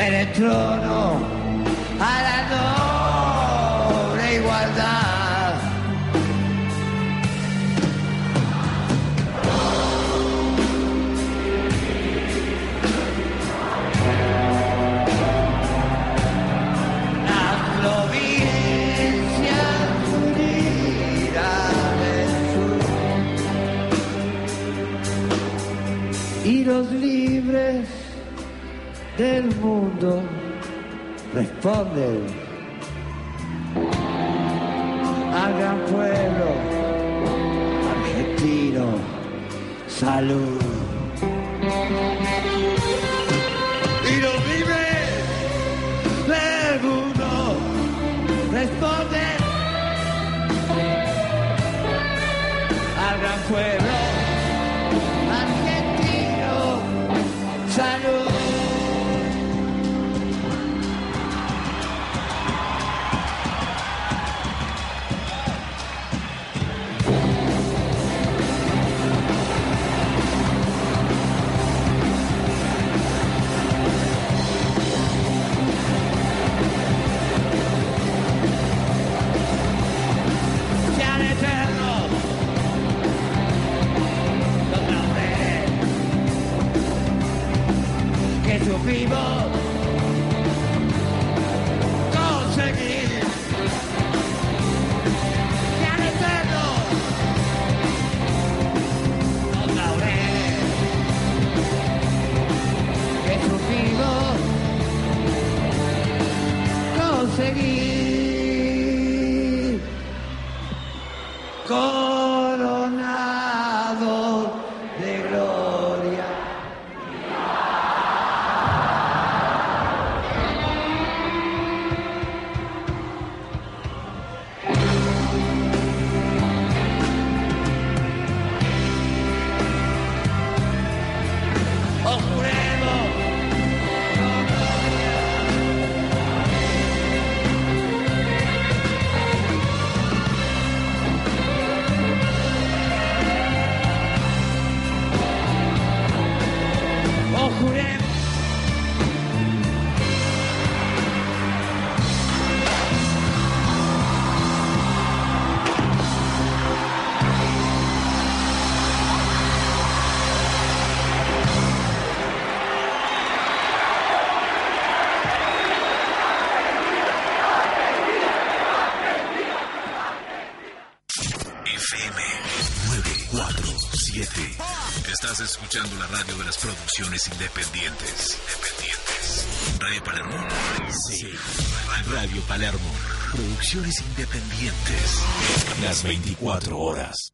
Ver el trono del mundo responden al gran pueblo argentino. Salud. Que escuchando la radio de las producciones independientes. Independientes. Radio mundo. Sí. Radio Palermo. Producciones independientes. Las 24 horas.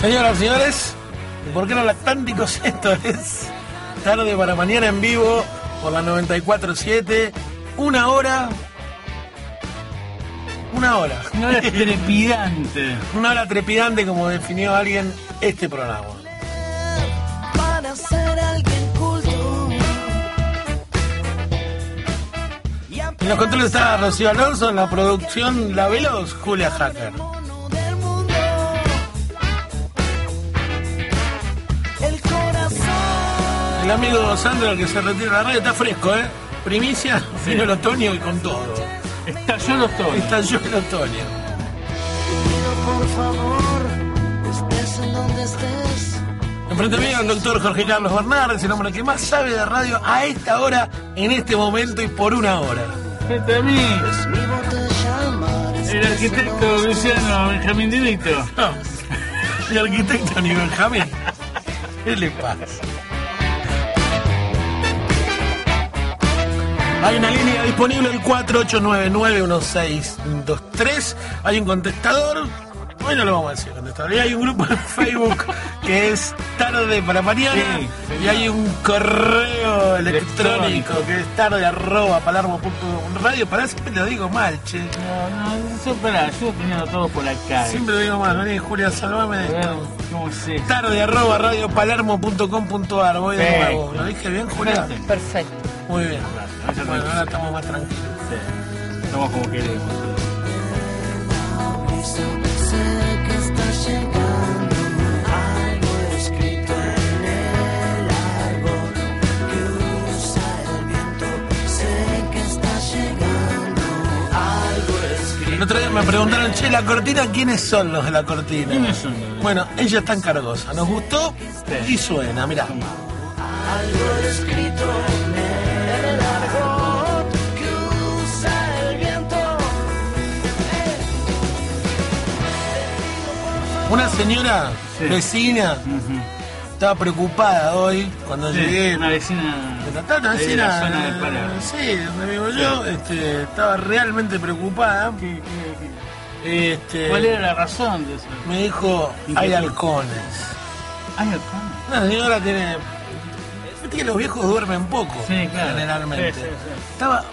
Señoras y señores, ¿por qué no lactánticos? Esto es tarde para mañana en vivo por la 94.7. Una hora. Una hora. No era trepidante. Una hora trepidante, como definió alguien este programa. para ser alguien culto. Y En los controles está Rocío Alonso, en la producción La Veloz, Julia Hacker. El amigo Sandro, que se retira de la radio, está fresco, ¿eh? Primicia, vino el otoño y con todo. Estalló los tonos. Estalló el otoño. Pido por favor, estés en donde estés. Enfrente mío el doctor Jorge Carlos Bernardes, el hombre que más sabe de radio a esta hora, en este momento y por una hora. Frente a mí, el arquitecto Luciano Benjamín Divito. No, el arquitecto ni Benjamín. ¿Qué le pasa? Hay una línea disponible, el 48991623. Hay un contestador. Hoy no lo vamos a decir contestador. Y hay un grupo en Facebook que es tarde para mañana. Sí, y hay un correo electrónico, Electrónico. que es tarde arroba palermo.radio. Para siempre lo digo mal, che. No, no, espera, yo teniendo todo por acá. Siempre lo digo mal. Vení, Julia, salvame de esto. ¿cómo esto? Tarde arroba radiopalermo.com.ar. Voy de nuevo. ¿Lo dije bien, Julia? Perfecto. Muy bien. Bueno, ahora estamos más tranquilos. Sí. Somos como queremos. El árbol que usa el viento. Sé que está llegando algo escrito. El otro día me preguntaron, che, la cortina, ¿quiénes son los de la cortina? ¿Quiénes son los de- Bueno, ella está en Cargosa. Nos gustó Sí. y suena, mirá. Algo escrito Una señora Sí. vecina Ujú. estaba preocupada hoy cuando Sí, llegué. Una vecina. Una de vecina, la zona de Palermo. sí, donde vivo yo, este, estaba realmente preocupada. ¿Qué- qué- Este, qué? ¿Cuál era la razón de eso? Me dijo, hay halcones. Ay, ¿cómo? Una señora tiene. Viste que los viejos duermen poco, Sí, claro. generalmente. Sí, sí, sí. Estaba,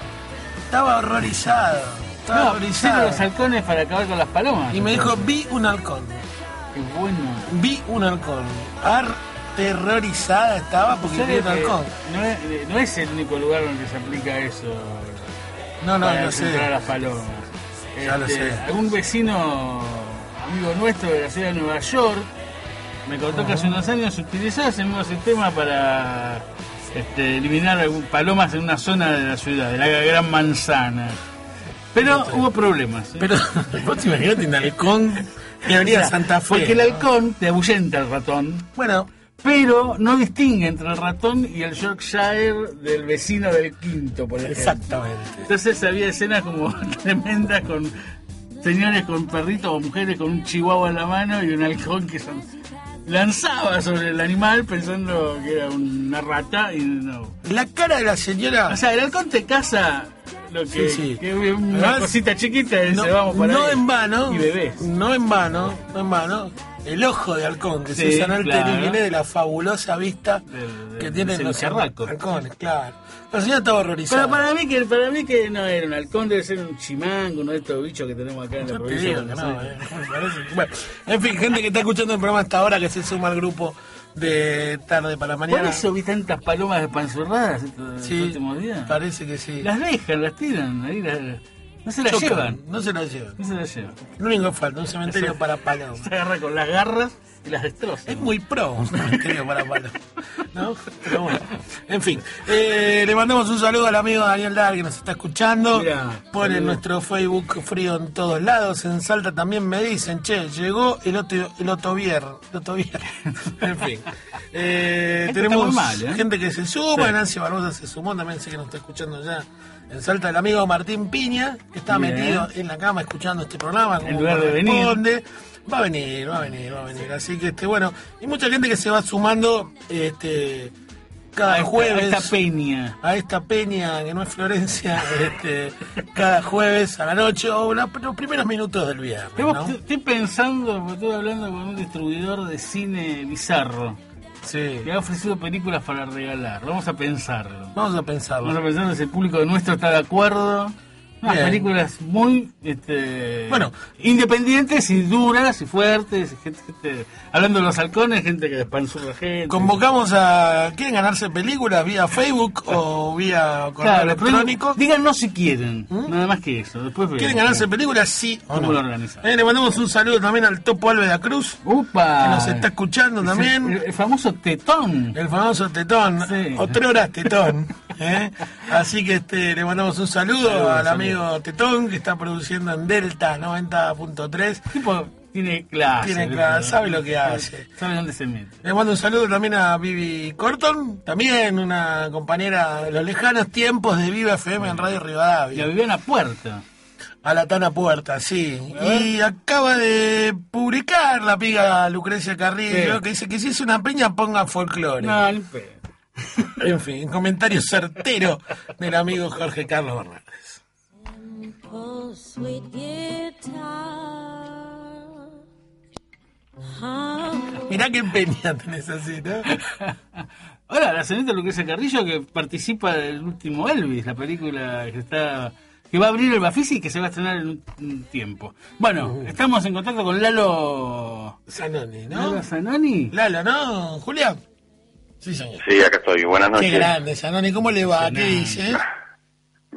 estaba horrorizado. Estaba No, horrorizado. los halcones para acabar con las palomas. Y me dijo, vi un halcón. Qué bueno. Vi un halcón. Aterrorizada estaba porque vi ¿Sabes un halcón. No es, no es el único lugar donde se aplica eso. No, no, a sé. las palomas. Ya lo sé. Algún vecino, amigo nuestro de la ciudad de Nueva York, me contó que hace unos años utilizaba ese mismo sistema para este, eliminar palomas en una zona de la ciudad, de la Gran Manzana. Pero hubo problemas. ¿eh? Pero vos te imaginate un halcón que venía O sea, Santa Fe. Porque el halcón te ahuyenta al ratón. Bueno, pero no distingue entre el ratón y el Yorkshire del vecino del quinto, por ejemplo. exactamente. Entonces había escenas como tremendas con señores con perritos o mujeres con un chihuahua en la mano y un halcón que son- lanzaba sobre el animal pensando que era una rata y no. La cara de la señora. O sea, el halcón te caza lo que, Sí, sí. que una cosita chiquita y no, dice vamos para no ahí". en vano. Y bebés. No en vano, no en vano. El ojo de halcón que se Sí, usa en el claro. viene de la fabulosa vista Del- del- que tienen los halcones, claro. La señora estaba horrorizada. Pero para mí que para mí que no era un halcón, debe ser un chimango, uno de estos bichos que tenemos acá en la provincia. digo de no, eh, Bueno, en fin, gente que está escuchando el programa hasta ahora, que se suma al grupo de tarde para Por mañana. eso vi tantas palomas despanzurradas estos Sí, últimos días. parece que sí. Las dejan, las tiran. Ahí las- No se la chocan, llevan. No se la llevan. No se la lleva. Lo único que falta, un cementerio para palomas. Se agarra con las garras y las destroza. Es muy pro un cementerio para palomas. ¿No? Pero bueno. En fin. eh, le mandamos un saludo al amigo Daniel Dar que nos está escuchando. Mirá, Pone saludo. nuestro Facebook frío en todos lados. En Salta también me dicen, che, llegó el otro, el otovier. El otovier. en fin. Eh, tenemos mal, ¿eh? gente que se suma. Sí. Nancy Barbosa se sumó. También sé que nos está escuchando ya. En Salta el amigo Martín Piña, que está Bien. metido en la cama escuchando este programa. En como lugar de venir. Va a venir, va a venir, va a venir. Así que, este, bueno, y mucha gente que se va sumando este, cada A esta- jueves a esta peña. a esta peña que no es Florencia, este, cada jueves a la noche o la- los primeros minutos del viernes. Estoy pensando, porque estoy hablando con un distribuidor de cine bizarro Sí, que ha ofrecido películas para regalar. Vamos a pensarlo. vamos a pensarlo. Vamos a pensar si el público nuestro está de acuerdo. Unas Bien. películas muy este, Bueno. independientes y duras y fuertes. gente, gente- hablando de los halcones, gente que despanzurra gente. Convocamos a. ¿Quieren ganarse películas vía Facebook o vía correo Claro, electrónico? díganos si quieren, nada más que eso. Después ¿Quieren ganarse películas? Sí o ¿Cómo no. lo organizamos? Eh, le mandamos un saludo también al Topo Álveda Cruz, ¡Upa! que nos está escuchando Es también. El, el famoso tetón. El famoso tetón, Sí. otra hora tetón. ¿eh? Así que este, le mandamos un saludo Saludos, al saludos. Amigo Tetón que está produciendo en Delta 90.3. tipo tiene clase. Tiene clase, sabe lo que hace. Sabe dónde se mete. Le mando un saludo también a Vivi Corton, también una compañera de los lejanos tiempos de Viva FM en Radio Y a Rivadavia. Viviana Puerta. A la Tana Puerta, sí. Y acaba de publicar la piga Lucrecia Carrillo Sí. que dice que si es una peña ponga folclore. No, pedo. En fin, comentario certero del amigo Jorge Carlos Bernardes. Oh, sweet guitar. How Mirá qué peña tenés así, ¿no? Hola, la señorita Lucrecia Carrillo que participa del último Elvis, la película que está que va a abrir el Bafisi y que se va a estrenar en un, tiempo. Bueno, estamos en contacto con Lalo Zanoni, ¿no? Lalo Zanoni. Lalo, ¿no? Julián. Sí, señor. Sí, acá estoy. Buenas Qué noches. grande, Zanoni. ¿Cómo le va? ¿Qué dice?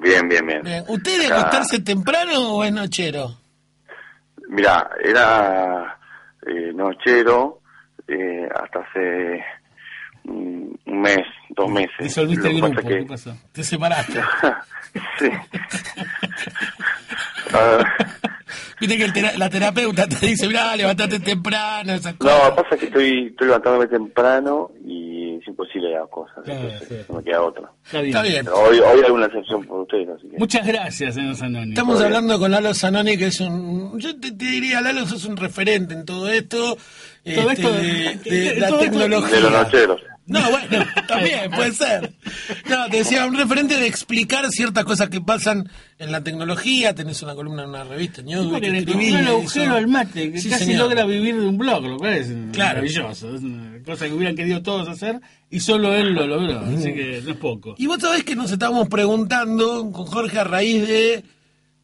Bien, bien, bien. Bien. ¿Usted de Acá- acostarse temprano o es nochero? Mira, era eh, nochero eh, hasta hace un mes, dos meses. Disolviste el que grupo, ¿qué pasó? Te separaste. sí. Ah, Viste que el tera- la terapeuta te dice, mirá, levantate temprano, esas no, cosas. pasa que estoy, estoy levantándome temprano y es imposible dar cosas. Claro, entonces sí. no me queda otra. Está bien. Está bien. Pero hoy, hoy hay una excepción por ustedes, así que... Muchas gracias, señor Zanoni. Estamos bien. hablando con Lalo Zanoni, que es un... Yo te, te diría, Lalo, sos un referente en todo esto. Todo este, esto de, de- de de- la todo esto- tecnología. De los nocheros. No, bueno, también puede ser. No, te decía, un referente de explicar ciertas cosas que pasan en la tecnología. Tenés una columna en una revista, Newsweek, Porque que le el agujero al mate, que Sí, casi señor. logra vivir de un blog, lo cual es Claro. maravilloso. Es una cosa que hubieran querido todos hacer y solo él lo logró, así que no es poco. Y vos sabés que nos estábamos preguntando con Jorge a raíz de...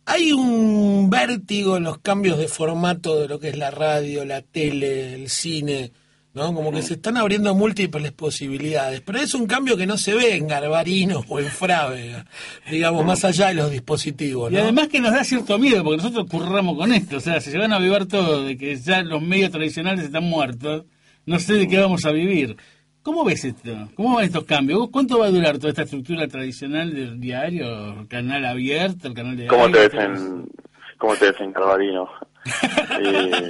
Hay un vértigo en los cambios de formato de lo que es la radio, la tele, el cine, ¿no? Como que se están abriendo múltiples posibilidades, pero es un cambio que no se ve en Garbarino o en Frávega, digamos, más allá de los dispositivos, Y además que nos da cierto miedo, porque nosotros curramos con esto, o sea, si se van a avivar todo de que ya los medios tradicionales están muertos, no sé de qué vamos a vivir. ¿Cómo ves esto? ¿Cómo van estos cambios? ¿Cuánto va a durar toda esta estructura tradicional del diario? ¿El canal abierto? ¿El canal de ¿Cómo te aire, ves en, cómo te ves en Carbarino? Eh,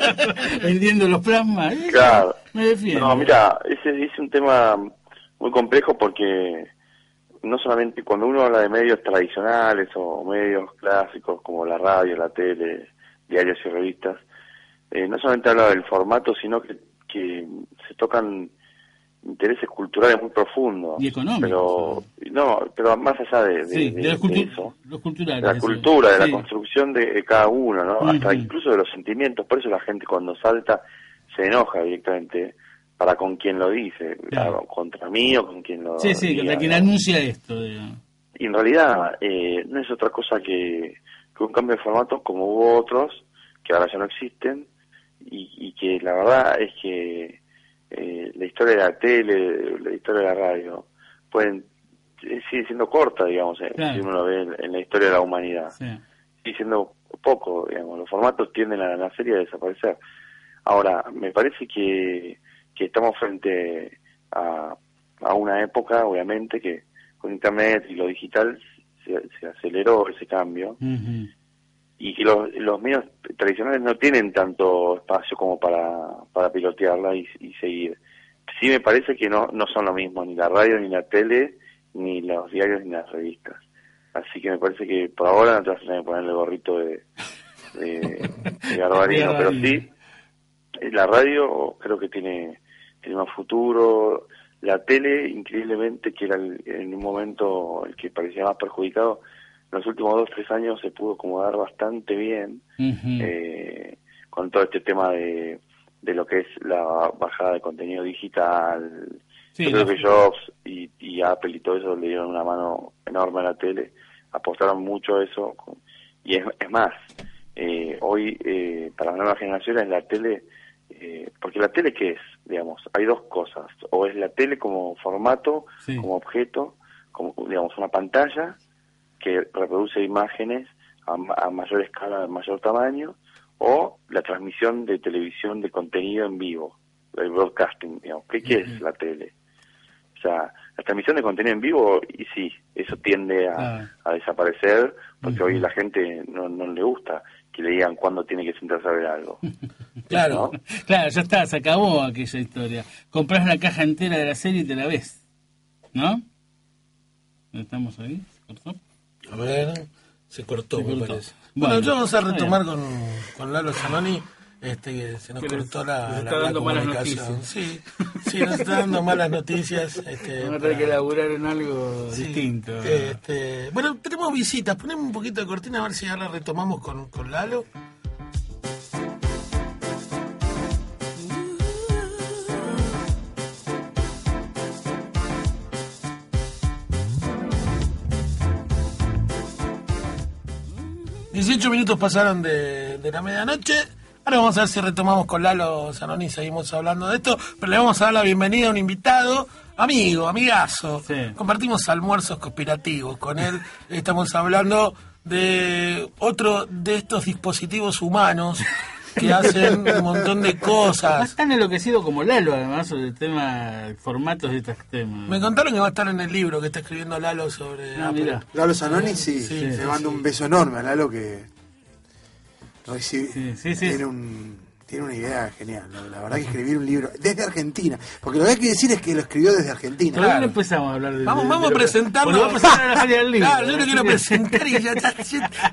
Vendiendo los plasmas. Eh, Claro. Me defiendo. No, mira, ese es un tema muy complejo porque no solamente cuando uno habla de medios tradicionales o medios clásicos como la radio, la tele, diarios y revistas, eh, no solamente habla del formato, sino que, que se tocan intereses culturales muy profundos. Y económicos, Pero, no, pero más allá de, de- sí, de- de, los, de cultu- eso los culturales. de la cultura, de la construcción de, cada uno, ¿no? Hasta incluso de los sentimientos. Por eso la gente cuando salta se enoja directamente para con quien lo dice, Claro. contra mí o con quien lo Sí, sí, diga, quien ¿no? anuncia esto. digamos. Y en realidad eh, no es otra cosa que, que un cambio de formato como hubo otros que ahora ya no existen y, y que la verdad es que eh, la historia de la tele, la historia de la radio, pueden eh, sigue siendo corta, digamos, eh, Claro. si uno lo ve en, en la historia de la humanidad. Sí. sigue siendo poco, digamos, los formatos tienden a la serie a desaparecer. Ahora, me parece que, que estamos frente a, a una época, obviamente, que con Internet y lo digital se, se aceleró ese cambio Ujú. Y que los, los medios tradicionales no tienen tanto espacio como para, para pilotearla y, y seguir. Sí me parece que no, no son lo mismo, ni la radio, ni la tele, ni los diarios, ni las revistas. Así que me parece que por ahora no te vas a tener que poner el gorrito de, de, de Garbarino, pero sí, la radio creo que tiene, tiene más futuro. La tele, increíblemente, que era el- en un momento el que parecía más perjudicado, en los últimos dos, tres años se pudo acomodar bastante bien eh, con todo este tema de, de lo que es la bajada de contenido digital. Sí, Yo creo que Jobs y, y Apple y todo eso le dieron una mano enorme a la tele, apostaron mucho a eso. Y es, es más, eh, hoy eh, para las nuevas generaciones la tele, eh, porque la tele qué es, digamos, hay dos cosas, o es la tele como formato, Sí. como objeto, como digamos una pantalla que reproduce imágenes a, a mayor escala, a mayor tamaño, o la transmisión de televisión de contenido en vivo, el broadcasting, digamos. ¿Qué, qué es la tele? O sea, la transmisión de contenido en vivo, y sí, eso tiende a, Ah. a desaparecer, porque hoy la gente no, no le gusta que le digan cuándo tiene que sentarse a ver algo. Claro. ¿no? Claro, ya está, se acabó aquella historia. Compras la caja entera de la serie y te la ves. ¿No? ¿Estamos ahí? ¿Se cortó? A ver, se cortó, Se me cortó. parece. Bueno, Bueno, yo vamos a retomar con, con Lalo Zanoni, este, que se nos cortó la, está la- la dando malas comunicación. Sí, sí, nos está dando malas noticias. Este, Vamos a tener que laburar en algo sí, distinto. este, bueno, tenemos visitas. Ponemos un poquito de cortina a ver si ahora retomamos con, con Lalo. Dieciocho minutos pasaron de, de la medianoche. Ahora vamos a ver si retomamos con Lalo Zanoni y seguimos hablando de esto. Pero le vamos a dar la bienvenida a un invitado, amigo, amigazo. Sí. Compartimos almuerzos conspirativos con él. Estamos hablando de otro de estos dispositivos humanos que hacen un montón de cosas. es tan enloquecido como Lalo, además, sobre el tema, formatos de estos temas. Me contaron que va a estar en el libro que está escribiendo Lalo sobre Ah, Apple. mira. Lalo Zanoni, sí, Sí, le sí, mando sí. un beso enorme a Lalo que recibe, Sí, sí, sí. Tiene, un, tiene una idea genial. ¿no? La verdad que escribir un libro desde Argentina, porque lo que hay que decir es que lo escribió desde Argentina. Claro. no empezamos a hablar de Vamos, de- vamos de a presentarlo. Vamos a presentar a la Feria del Libro. Claro, yo lo quiero presentar y ya está,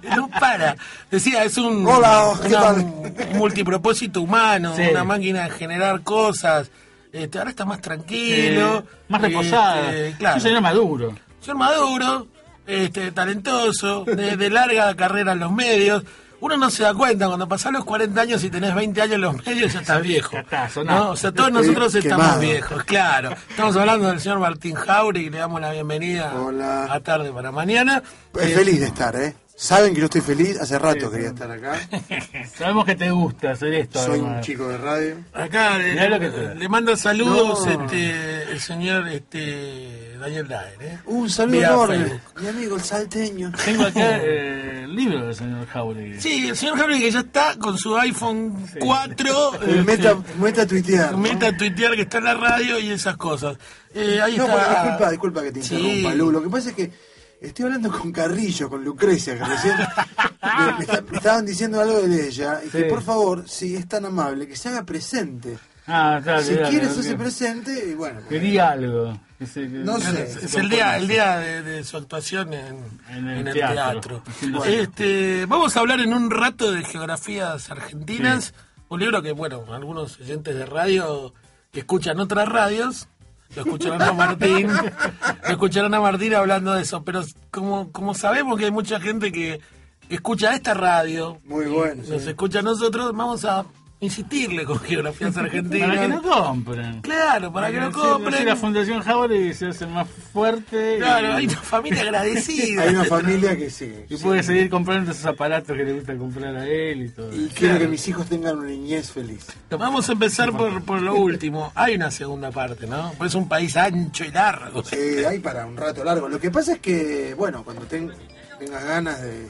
ya no para. Decía, es un, Hola, ¿qué una- tal? un multipropósito humano, Sí. una máquina de generar cosas. Este, ahora está más tranquilo. Más reposada. Este, claro. Un señor maduro. Señor Maduro, este, talentoso, de, de larga carrera en los medios. Uno no se da cuenta, cuando pasás los 40 años y tenés 20 años en los medios ya estás viejo. Ya está, sonado. ¿no? O sea, todos nosotros estamos quemado. viejos, claro. Estamos hablando del señor Martín Jauregui, le damos la bienvenida Hola. a tarde para mañana. Pues Eh, feliz de estar, ¿eh? Saben que yo estoy feliz, hace rato quería estar acá. Sabemos que te gusta hacer esto. Soy un chico de radio. Acá le, Mirá lo que te da. le manda saludos No. este, el señor este, Daniel Daer. ¿eh? Un saludo enorme. Facebook. Mi amigo el salteño. Tengo acá eh, el libro del señor Jauregui. Sí, el señor Jauregui que ya está con su iPhone 4. El este, meta, meta tuitear. ¿no? Meta a tuitear que está en la radio y esas cosas. Eh, ahí No, está. disculpa, disculpa que te Sí. interrumpa, Lu. Lo que pasa es que estoy hablando con Carrillo, con Lucrecia, que recién me, me está- me estaban diciendo algo de ella. Y que por favor, si es tan amable, que se haga presente. Ah, está Si bien, quiere bien, hacerse bien. presente, y bueno. Quería algo. Que se- que- No sé. Es, es el día, el día de, de su actuación en, En el en el teatro. teatro. Bueno. Este, vamos a hablar en un rato de geografías argentinas. Un libro que, bueno, algunos oyentes de radio que escuchan otras radios, lo escucharán a Martín, lo escucharán a Martín hablando de eso. Pero como, como sabemos que hay mucha gente que, que escucha esta radio, Muy bueno. nos sí. escucha a nosotros, vamos a insistirle con geografías argentinas. Para que no compren. Claro, para que lo Así- compren. así la Fundación Jauregui se hace más fuerte. Claro, y- hay una familia agradecida. Hay una familia que sí. Y sí. puede seguir comprando esos aparatos que le gusta comprar a él y todo. Y quiero que mis hijos tengan una niñez feliz. Vamos a empezar por, por lo último. Hay una segunda parte, ¿no? Pues es un país ancho y largo. Sí, hay para un rato largo. Lo que pasa es que, bueno, cuando ten- tengas ganas de,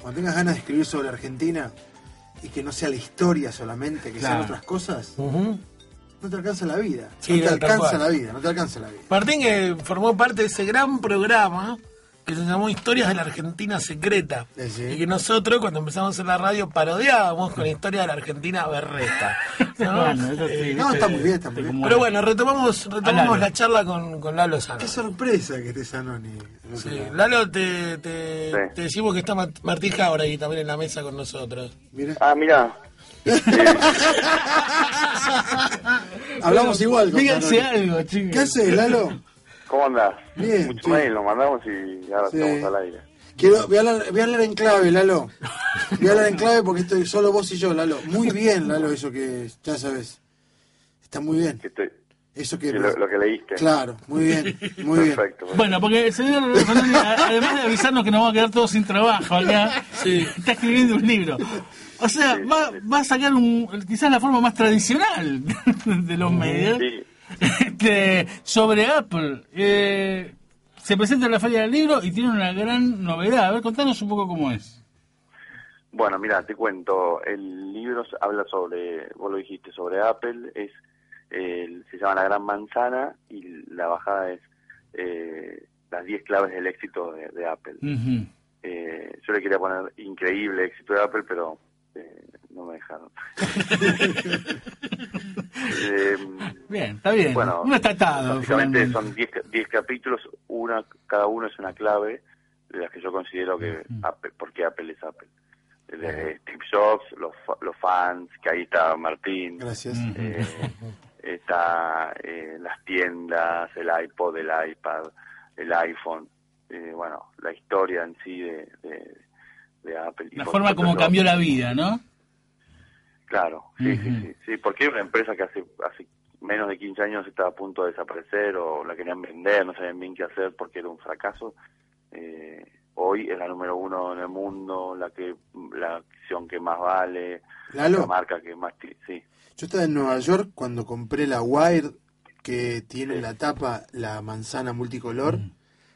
cuando tengas ganas de escribir sobre Argentina y que no sea la historia solamente, que sean otras cosas, no te alcanza la vida. Sí, no te alcanza la vida, no te alcanza la vida. Martín que formó parte de ese gran programa que se llamó Historias de la Argentina Secreta. Sí, sí. Y que nosotros, cuando empezamos a hacer la radio, parodiábamos con la historia de la Argentina berreta. ¿no? Bueno, eso sí, Eh, no, está muy bien, está muy bien. pero bueno, retomamos, retomamos la charla con, con Lalo Sano. Qué sorpresa que esté otro Sí. Lalo, te, te, Sí. te decimos que está Mart- Martín Jaura ahí también en la mesa con nosotros. Mira, Ah, mira. hablamos igual. Díganse algo, chicos. ¿Qué haces, Lalo? ¿Cómo andás? Bien, Mucho sí. mail, nos mandamos y ahora Sí. estamos al aire. Quiero, voy, a hablar, voy a hablar en clave, Lalo. Voy a hablar en clave porque estoy solo vos y yo, Lalo. Muy bien, Lalo, eso que ya sabes. Está muy bien. Estoy, Eso que... que lo, lo que leíste. Claro, muy bien, muy bien. Perfecto. Bueno, porque el señor además de avisarnos que nos vamos a quedar todos sin trabajo acá, está escribiendo un libro. O sea, Sí, va, sí. va a sacar un, quizás la forma más tradicional de los medios Sí, este, sobre Apple. Eh, se presenta en la Feria del Libro y tiene una gran novedad. A ver, contanos un poco cómo es. Bueno, mira, te cuento. El libro habla sobre, vos lo dijiste, sobre Apple. Es, eh, se llama La Gran Manzana y la bajada es eh, las 10 claves del éxito de, de Apple. Eh, yo le quería poner increíble éxito de Apple, pero eh, no me dejaron. Eh, Bien, está bien. Bueno, no está atado. Básicamente Fernández. son 10 ca- 10 capítulos, una cada uno es una clave de las que yo considero que Apple, porque Apple es Apple. De Steve Jobs, los, los fans, que ahí está Martín, Gracias. eh, está eh, las tiendas, el iPod, el iPad, el iPhone, eh, bueno, la historia en sí de, de, de Apple. Y La forma como cambió la vida, ¿no? Claro, sí, sí, sí, sí, porque era una empresa que hace, hace menos de 15 años estaba a punto de desaparecer o la querían vender, no sabían bien qué hacer porque era un fracaso. Eh, hoy es la número uno en el mundo, la que la acción que más vale, Lalo. la marca que más... Sí, Yo estaba en Nueva York cuando compré la Wired que tiene en la tapa la manzana multicolor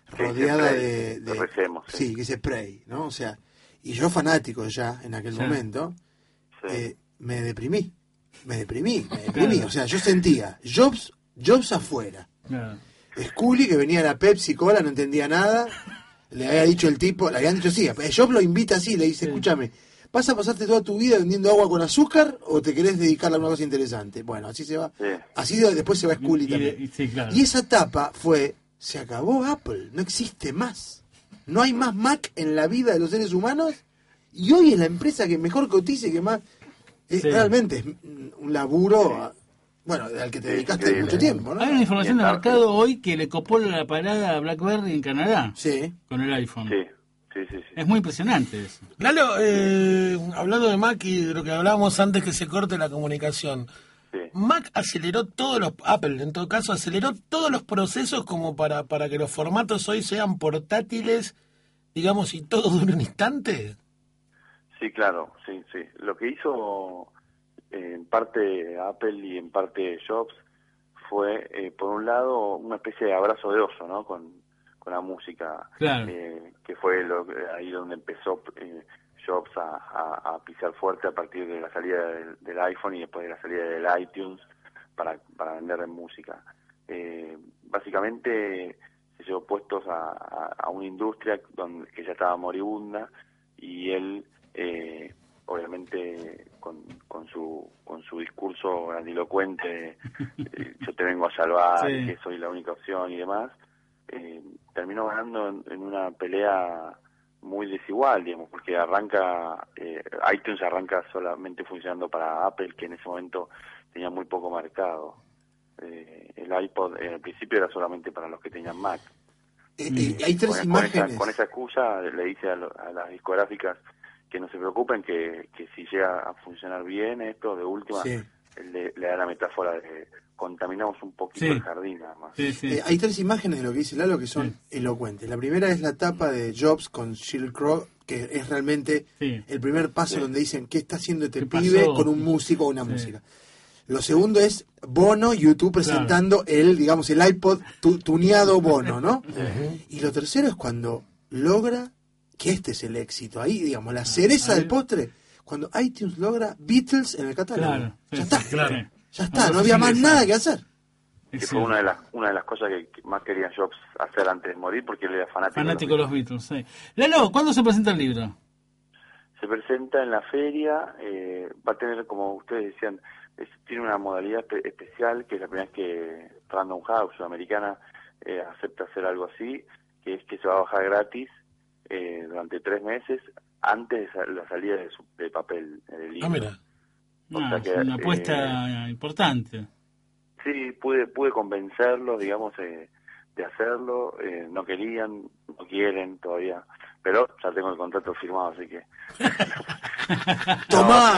rodeada dice de, de- recemos, sí. sí, que dice Prey, ¿no? O sea, y yo fanático ya en aquel Sí. momento, sí. eh, me deprimí, me deprimí, me deprimí, o sea, yo sentía Jobs, Jobs afuera, Claro. Scully que venía a la Pepsi Cola, no entendía nada, le había dicho el tipo, le habían dicho sí, Jobs lo invita así, le dice, escúchame, ¿vas a pasarte toda tu vida vendiendo agua con azúcar o te querés dedicarle a una cosa interesante? Bueno, así se va. Sí. Así de- después se va Scully Y- y- también. y- sí, claro. Y esa etapa fue, se acabó Apple, no existe más. No hay más Mac en la vida de los seres humanos y hoy es la empresa que mejor cotiza y que más... es- Sí. Realmente es un laburo, bueno, al que te dedicaste mucho tiempo, ¿no? Hay una información de mercado hoy que le copó la parada a BlackBerry en Canadá Sí. con el iPhone. sí, sí, sí, sí. Es muy impresionante eso. Lalo, eh, hablando de Mac y de lo que hablábamos antes que se corte la comunicación, sí. Mac aceleró todos los, Apple en todo caso, aceleró todos los procesos como para, para que los formatos hoy sean portátiles, digamos, y todo dure un instante. Sí, claro, sí, sí. Lo que hizo eh, en parte Apple y en parte Jobs fue, eh, por un lado, una especie de abrazo de oso, ¿no? Con, con la música, Claro. eh, que fue lo, ahí donde empezó eh, Jobs a, a- a pisar fuerte a partir de la salida del, del iPhone y después de la salida del iTunes para, para vender en música. Eh, básicamente se llevó puestos a, a- a una industria donde, que ya estaba moribunda y él eh, obviamente con, con su con su discurso grandilocuente eh, yo te vengo a salvar Sí. que soy la única opción y demás eh, terminó ganando en, en una pelea muy desigual digamos porque arranca eh, iTunes arranca solamente funcionando para Apple que en ese momento tenía muy poco mercado Eh, el iPod eh, al principio era solamente para los que tenían Mac Eh, eh, hay tres con, con imágenes. esa, con esa excusa le dice a, lo- a las discográficas que no se preocupen, que, que si llega a funcionar bien esto, de última, Sí. le, le da la metáfora de contaminamos un poquito Sí. el jardín nada más. Sí, sí. Eh, hay tres imágenes de lo que dice Lalo que son elocuentes. La primera es la tapa de Jobs con Sheryl Crow, que es realmente Sí. el primer paso Sí. donde dicen qué está haciendo este ¿Qué pibe pasó? con un músico o una Sí. música. Lo segundo es Bono, YouTube presentando el, digamos, el iPod tu- tuneado Bono, ¿no? Y lo tercero es cuando logra que este es el éxito. Ahí, digamos, la cereza del postre, cuando iTunes logra Beatles en el catálogo. Claro, ya está. sí, claro. Ya está, no había más nada que hacer. Que fue una de las una de las cosas que más quería Jobs hacer antes de morir porque él era fanático. Fanático de los Beatles, sí. Lalo, ¿cuándo se presenta el libro? Se presenta en la feria, eh, va a tener, como ustedes decían, es- tiene una modalidad espe- especial, que es la primera vez que Random House Sudamericana eh, acepta hacer algo así, que es que se va a bajar gratis eh, durante tres meses antes de la salida de, su, de papel en el libro. Ah, mira. O Ah, sea es que, una apuesta importante. Sí, pude, pude convencerlos, digamos, eh, de hacerlo. eh, no querían, no quieren todavía. Pero ya tengo el contrato firmado, así que. Tomá,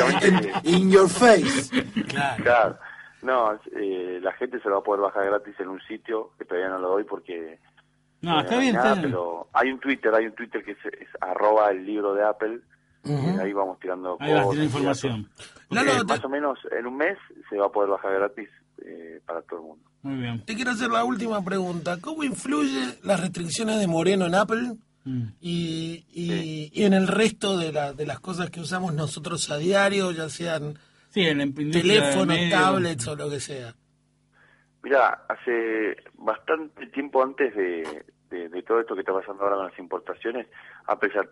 in your face. Claro. Claro. No, eh, la gente se lo va a poder bajar gratis en un sitio que todavía no lo doy porque. No, eh, está hay bien, nada, está bien. Pero hay un Twitter, hay un Twitter que es, es arroba el libro de Apple. Y ahí vamos tirando Ahí cosas información. datos. Lalo, Eh, te- más o menos en un mes se va a poder bajar gratis eh, para todo el mundo. Muy bien. Te quiero hacer la última pregunta. ¿Cómo influye las restricciones de Moreno en Apple Mm. y, y- y en el resto de, la- de las cosas que usamos nosotros a diario, ya sean Sí, en teléfonos, tablets o lo que sea? Mira, hace bastante tiempo antes de, de- de todo esto que está pasando ahora con las importaciones, Apple ya,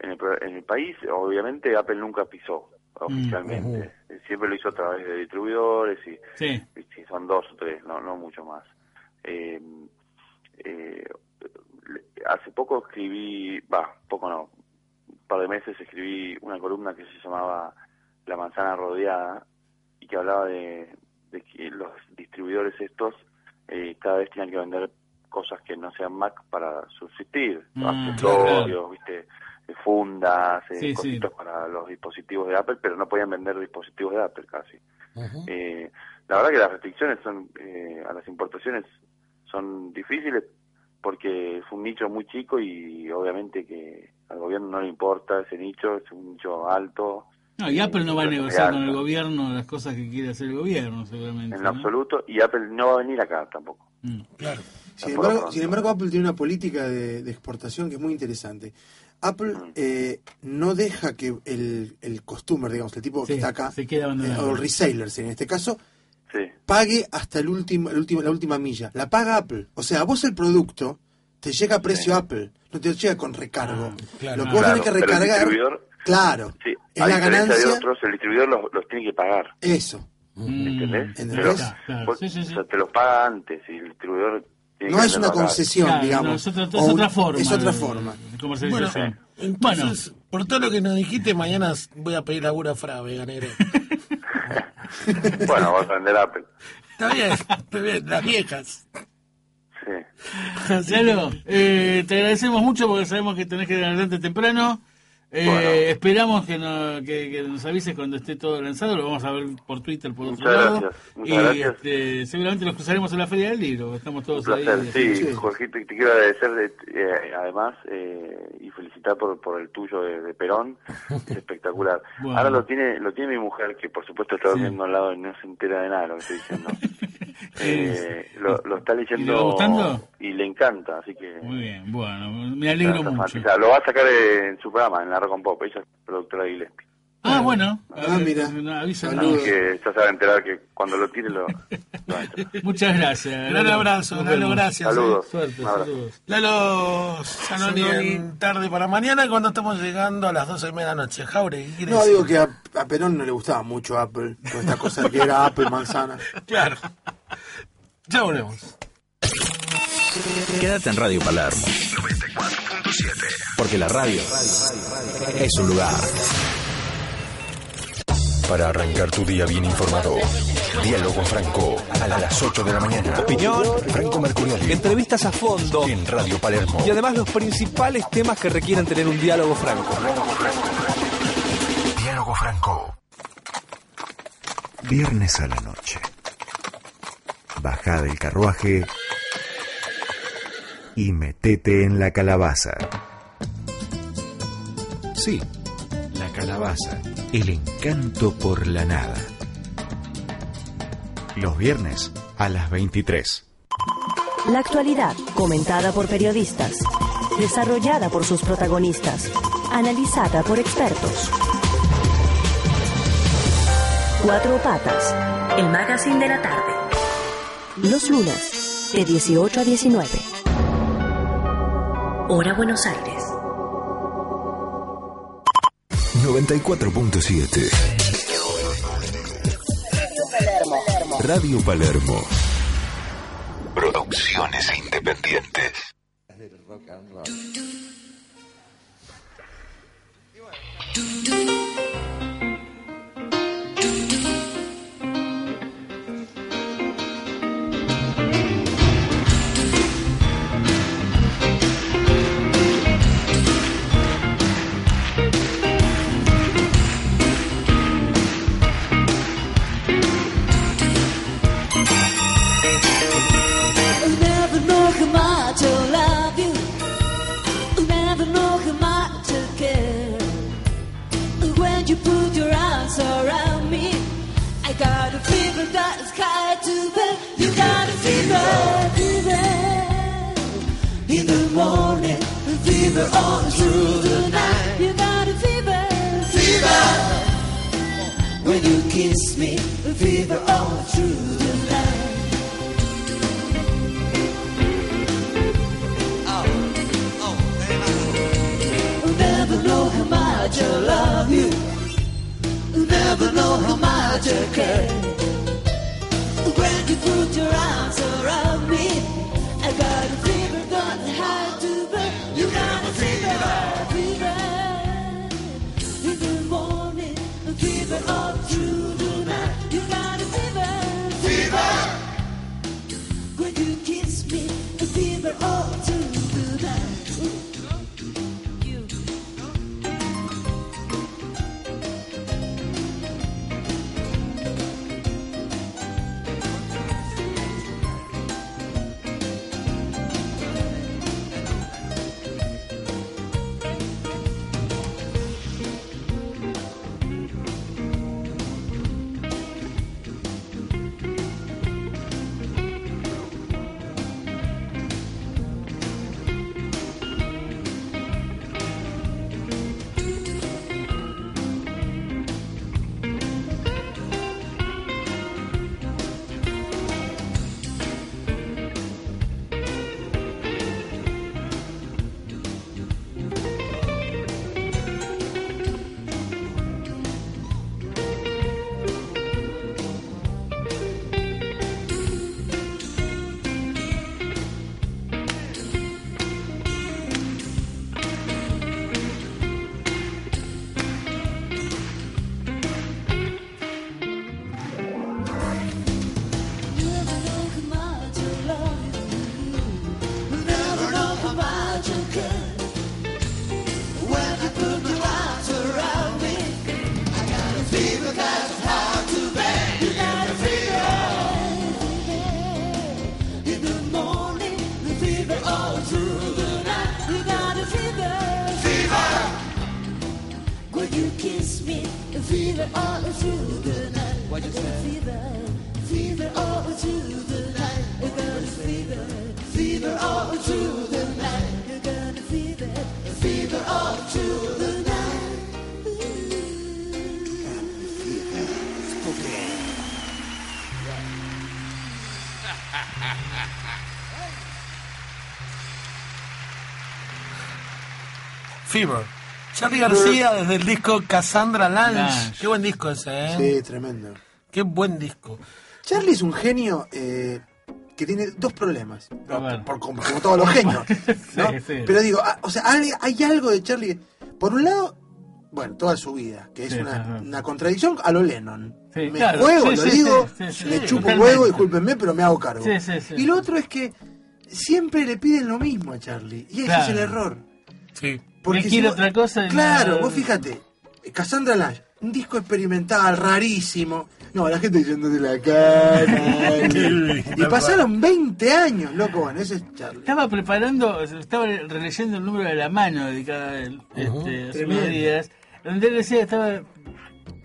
en, el, en el país, obviamente Apple nunca pisó oficialmente. Eh, Siempre lo hizo a través de distribuidores y, Sí. y son dos o tres, no, no mucho más. Eh, eh, hace poco escribí, va, poco no, un par de meses escribí una columna que se llamaba La manzana rodeada y que hablaba de, de que los distribuidores estos eh, cada vez tienen que vender cosas que no sean Mac para subsistir, Mm, accesorios, claro. viste, eh, fundas, eh, Sí, sí. cositas para los dispositivos de Apple, pero no podían vender dispositivos de Apple casi. Eh, la verdad que las restricciones son eh, a las importaciones son difíciles porque es un nicho muy chico y obviamente que al gobierno no le importa ese nicho, es un nicho alto. No, y Apple no va a negociar con el gobierno las cosas que quiere hacer el gobierno, seguramente. En ¿no? absoluto, y Apple no va a venir acá tampoco. Mm. Claro. Sin embargo, pronto. sin embargo, Apple tiene una política de, de exportación que es muy interesante. Apple Mm. eh, no deja que el, el customer, digamos, el tipo Sí, que está acá, se queda eh, o el reseller, en este caso, Sí, pague hasta el último, el último, la última milla. La paga Apple. O sea, a vos el producto te llega a precio Apple, no te llega con recargo. Ah, claro. Lo que vos Claro, tenés que pero el recargar. Claro. sí. A la ganancia. de otros, el distribuidor los, los tiene que pagar. Eso. Mm. ¿Entendés? ¿Entendés? Pero, Claro, claro. vos- Sí, sí, sí. o sea, te los paga antes y el distribuidor tiene No que es una concesión, Claro, digamos. no, es otra, es otra forma. Es otra forma. de Bueno, comercialización. Bueno, entonces, por todo lo que nos dijiste, mañana voy a pedir laburo a Frave, ganero. Bueno, vas a vender Apple. Está bien, está bien, las viejas. Sí. Lalo, eh, te agradecemos mucho porque sabemos que tenés que levantarte temprano. Eh, Bueno. Esperamos que, no- que- que nos avises cuando esté todo lanzado. Lo vamos a ver por Twitter, por otro Muchas lado. gracias, muchas y este, seguramente los cruzaremos en la Feria del Libro. Estamos todos ahí. sí, Sí. Jorgito, te quiero agradecer de- eh, además eh, y felicitar por, por el tuyo de, de Perón, es espectacular. Bueno. Ahora lo tiene lo tiene mi mujer, que por supuesto está Sí. durmiendo al lado y no se entera de nada lo que estoy diciendo. Eh, lo, lo está leyendo ¿Y le y encanta, así que Muy bien, bueno, me alegro mucho. Lo va a sacar en su programa, en la And Pop, ella es productora de Gillespie. Ah, bueno. Ah, eh, mira. no, avisa- Saludos. Así que ya se va a enterar que cuando lo tire lo... lo. Muchas gracias. Gran Lalo. abrazo, Nos Lalo, gracias. eh. Saludos. Suerte, Un abrazo. saludos. Lalo Zanoni tarde para mañana cuando estamos llegando a las 12 de medianoche. Jauregui, ¿qué quieres No, digo que a, a Perón no le gustaba mucho Apple, toda esta cosa que era Apple manzana. Claro. Ya volvemos. Quédate en Radio Palermo. 94.7. Porque la radio es un lugar. Para arrancar tu día bien informado. Diálogo Franco a las 8 de la mañana. Opinión, Franco Mercurial. entrevistas a fondo En Radio Palermo. y además los principales temas que requieren tener un diálogo franco. Diálogo Franco. Viernes a la noche. Baja del carruaje y metete en la calabaza. Sí, la calabaza. El encanto por la nada. Los viernes a las 23. La actualidad, comentada por periodistas. desarrollada por sus protagonistas, analizada por expertos. Cuatro Patas, el magazine de la tarde. Los lunes, de 18 a 19. Hora Buenos Aires. 94.7 Radio Palermo. Producciones independientes. I'll morning, fever all through the night. You got a fever, fever. When you kiss me, fever all through the night. You'll never know how much I love you. Never know how much I care. When you put your arms around me, Fever. Charlie García desde el disco Cassandra Lange. Lange. Qué buen disco ese, ¿eh? Sí, tremendo. Qué buen disco. Charlie es un genio eh, que tiene dos problemas. Por, como, como todos los genios. ¿no? Sí, sí. Pero digo, ah, o sea, hay, hay algo de Charlie. Por un lado, bueno, toda su vida, que es Sí, una, contradicción a lo Lennon. Sí, me claro. juego, Sí, lo sí, digo, sí, sí, sí. le chupo un Totalmente. huevo, discúlpenme, pero me hago cargo. Sí, sí, sí. Y lo otro es que siempre le piden lo mismo a Charlie. Y ese Claro. es el error. Sí. Porque si quiere vos- otra cosa Claro, vos fíjate, Cassandra Lange, un disco experimental, rarísimo. No, la gente yéndose la cara. y pasaron 20 años, loco, bueno, ese es Charlie. Estaba preparando, estaba releyendo el número de la mano dedicada a él este, hace unos días, donde él decía estaba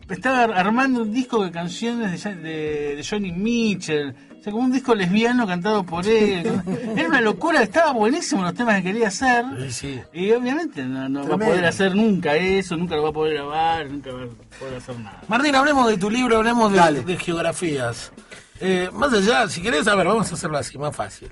estaba armando un disco de canciones de, de- de Johnny Mitchell. O sea, como un disco lesbiano cantado por él. Era una locura, estaba buenísimo los temas que quería hacer. Sí, sí. Y obviamente no, no va a poder hacer nunca eso, nunca lo va a poder grabar, nunca va a poder hacer nada. Martín, hablemos de tu libro, hablemos de, geografías. Eh, más allá, si querés, a ver, vamos a hacerlo así, más fácil.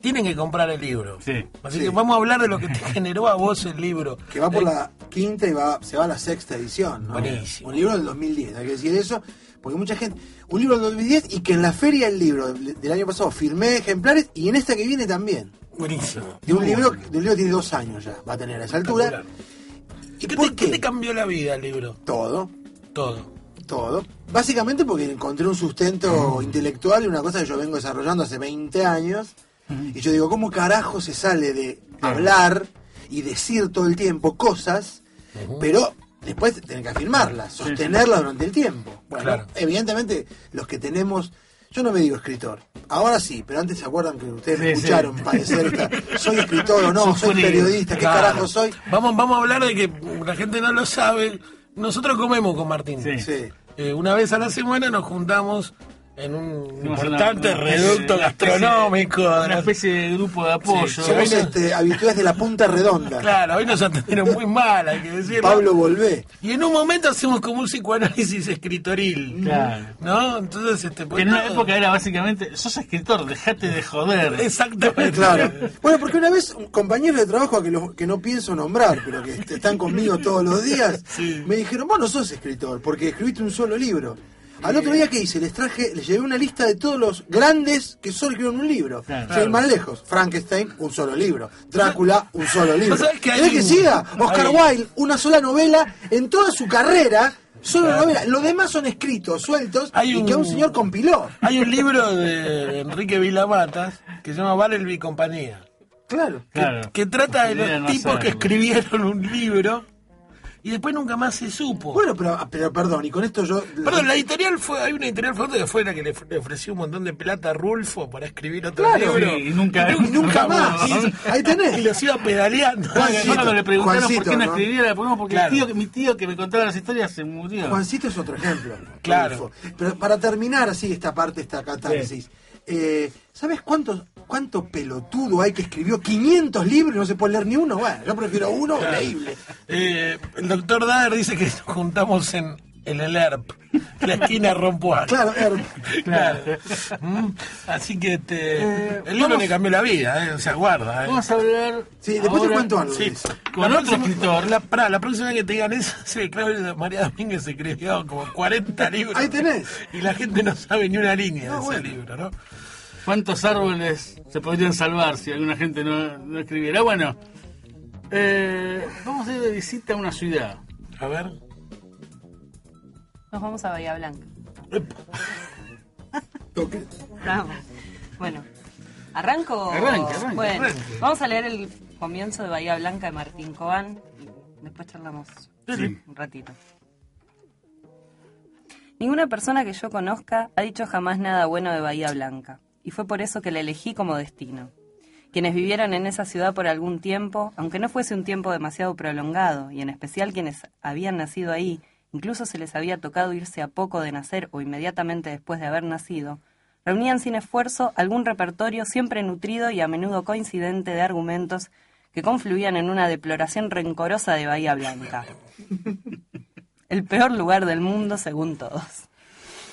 Tienen que comprar el libro. Sí. Así Sí. que vamos a hablar de lo que te generó a vos el libro. Que va por Eh, la quinta y va, se va a la sexta edición, ¿no? Buenísimo. Un libro del 2010, hay que decir eso, porque mucha gente. Un libro del 2010 y que en la feria del libro del, año pasado firmé ejemplares y en esta que viene también. Buenísimo. De un libro, de un libro que tiene dos años ya, va a tener a esa altura. ¿Y qué por te, qué qué? te cambió la vida el libro? Todo, Todo. todo. Básicamente porque encontré un sustento intelectual y una cosa que yo vengo desarrollando hace 20 años. Y yo digo, ¿cómo carajo se sale de hablar y decir todo el tiempo cosas, pero después tener que afirmarlas, sostenerlas durante el tiempo? Bueno, Claro. evidentemente los que tenemos... Yo no me digo escritor. Ahora sí, pero antes se acuerdan que ustedes me Sí, sí. escucharon padecer esta, soy escritor o no, soy periodista, ¿qué Claro. carajo soy? Vamos, vamos a hablar de que la gente no lo sabe. Nosotros comemos con Martín. Sí. Sí. Eh, una vez a la semana nos juntamos en un importante una- una especie- reducto gastronómico. Una especie de grupo de apoyo. Sí, Somos hoy no- este, habituales de la punta redonda. Claro, hoy nos atendieron muy mal, hay que decirlo. Pablo Volvé. Y en un momento hacemos como un psicoanálisis escritoril. Claro. ¿No? Entonces, este. Que pues, en una todo- época era básicamente, sos escritor, dejate de joder. Exactamente. Claro. Bueno, porque una vez un compañero de trabajo que, lo- que no pienso nombrar, pero que est- están conmigo todos los días, Sí. me dijeron, vos no sos escritor, porque escribiste un solo libro. Al otro día que hice, les traje, les llevé una lista de todos los grandes que solo escribieron un libro. Claro. Más lejos. Frankenstein, un solo libro. Drácula, un solo libro. sabés que hay ¿Querés que siga? Oscar hay- Wilde, una sola novela en toda su carrera. Solo novela. Los demás son escritos, sueltos, Hay y que un señor compiló. Hay un libro de Enrique Vilamatas que se llama Barrelby y compañía. Claro. que, Claro. que trata de los no tipos que escribieron un libro y después nunca más se supo. Bueno, pero, pero perdón, y con esto yo... Perdón, la editorial fue, hay una editorial fuerte que fue la que le, le ofreció un montón de plata a Rulfo para escribir otro Claro. libro. Sí, y nunca- Y nunca más. Y- Ahí tenés. Y los iba pedaleando. Juancito. Yo cuando le preguntaron por qué no, ¿no? escribía, le preguntamos porque Claro. el tío, mi tío que me contaba las historias se murió. Juancito es otro ejemplo. Claro. Pero para terminar así esta parte, esta catarsis, eh, ¿sabes cuántos, cuánto pelotudo hay que escribió 500 libros y no se puede leer ni uno? Bueno, yo prefiero uno leíble. Eh, el doctor Dader dice que nos juntamos en, en el ERP, la esquina Rompual. Claro, er- Claro. Mm, Así que este, Eh, el libro le cambió la vida, ¿eh? o sea, guarda. ¿eh? Vamos a hablar. Sí, después te cuento algo. Sí. Con La otro próxima- escritor. La, la próxima vez que te digan eso, sí, claro, María Domínguez escribió como 40 libros. Ahí tenés. Y la gente no sabe ni una línea No, de ese bueno. libro, ¿no? ¿Cuántos árboles se podrían salvar si alguna gente no, no escribiera? Bueno, eh, vamos a ir de visita a una ciudad. A ver. Nos vamos a Bahía Blanca. Toque. Vamos. Bueno, ¿arranco? Arranque, arranque, Bueno, vamos a leer el comienzo de Bahía Blanca de Martín Cobán y después charlamos Sí. un ratito. Ninguna persona que yo conozca ha dicho jamás nada bueno de Bahía Blanca, y fue por eso que la elegí como destino. Quienes vivieron en esa ciudad por algún tiempo, aunque no fuese un tiempo demasiado prolongado, y en especial quienes habían nacido ahí, incluso se les había tocado irse a poco de nacer o inmediatamente después de haber nacido, reunían sin esfuerzo algún repertorio siempre nutrido y a menudo coincidente de argumentos que confluían en una deploración rencorosa de Bahía Blanca. El peor lugar del mundo según todos.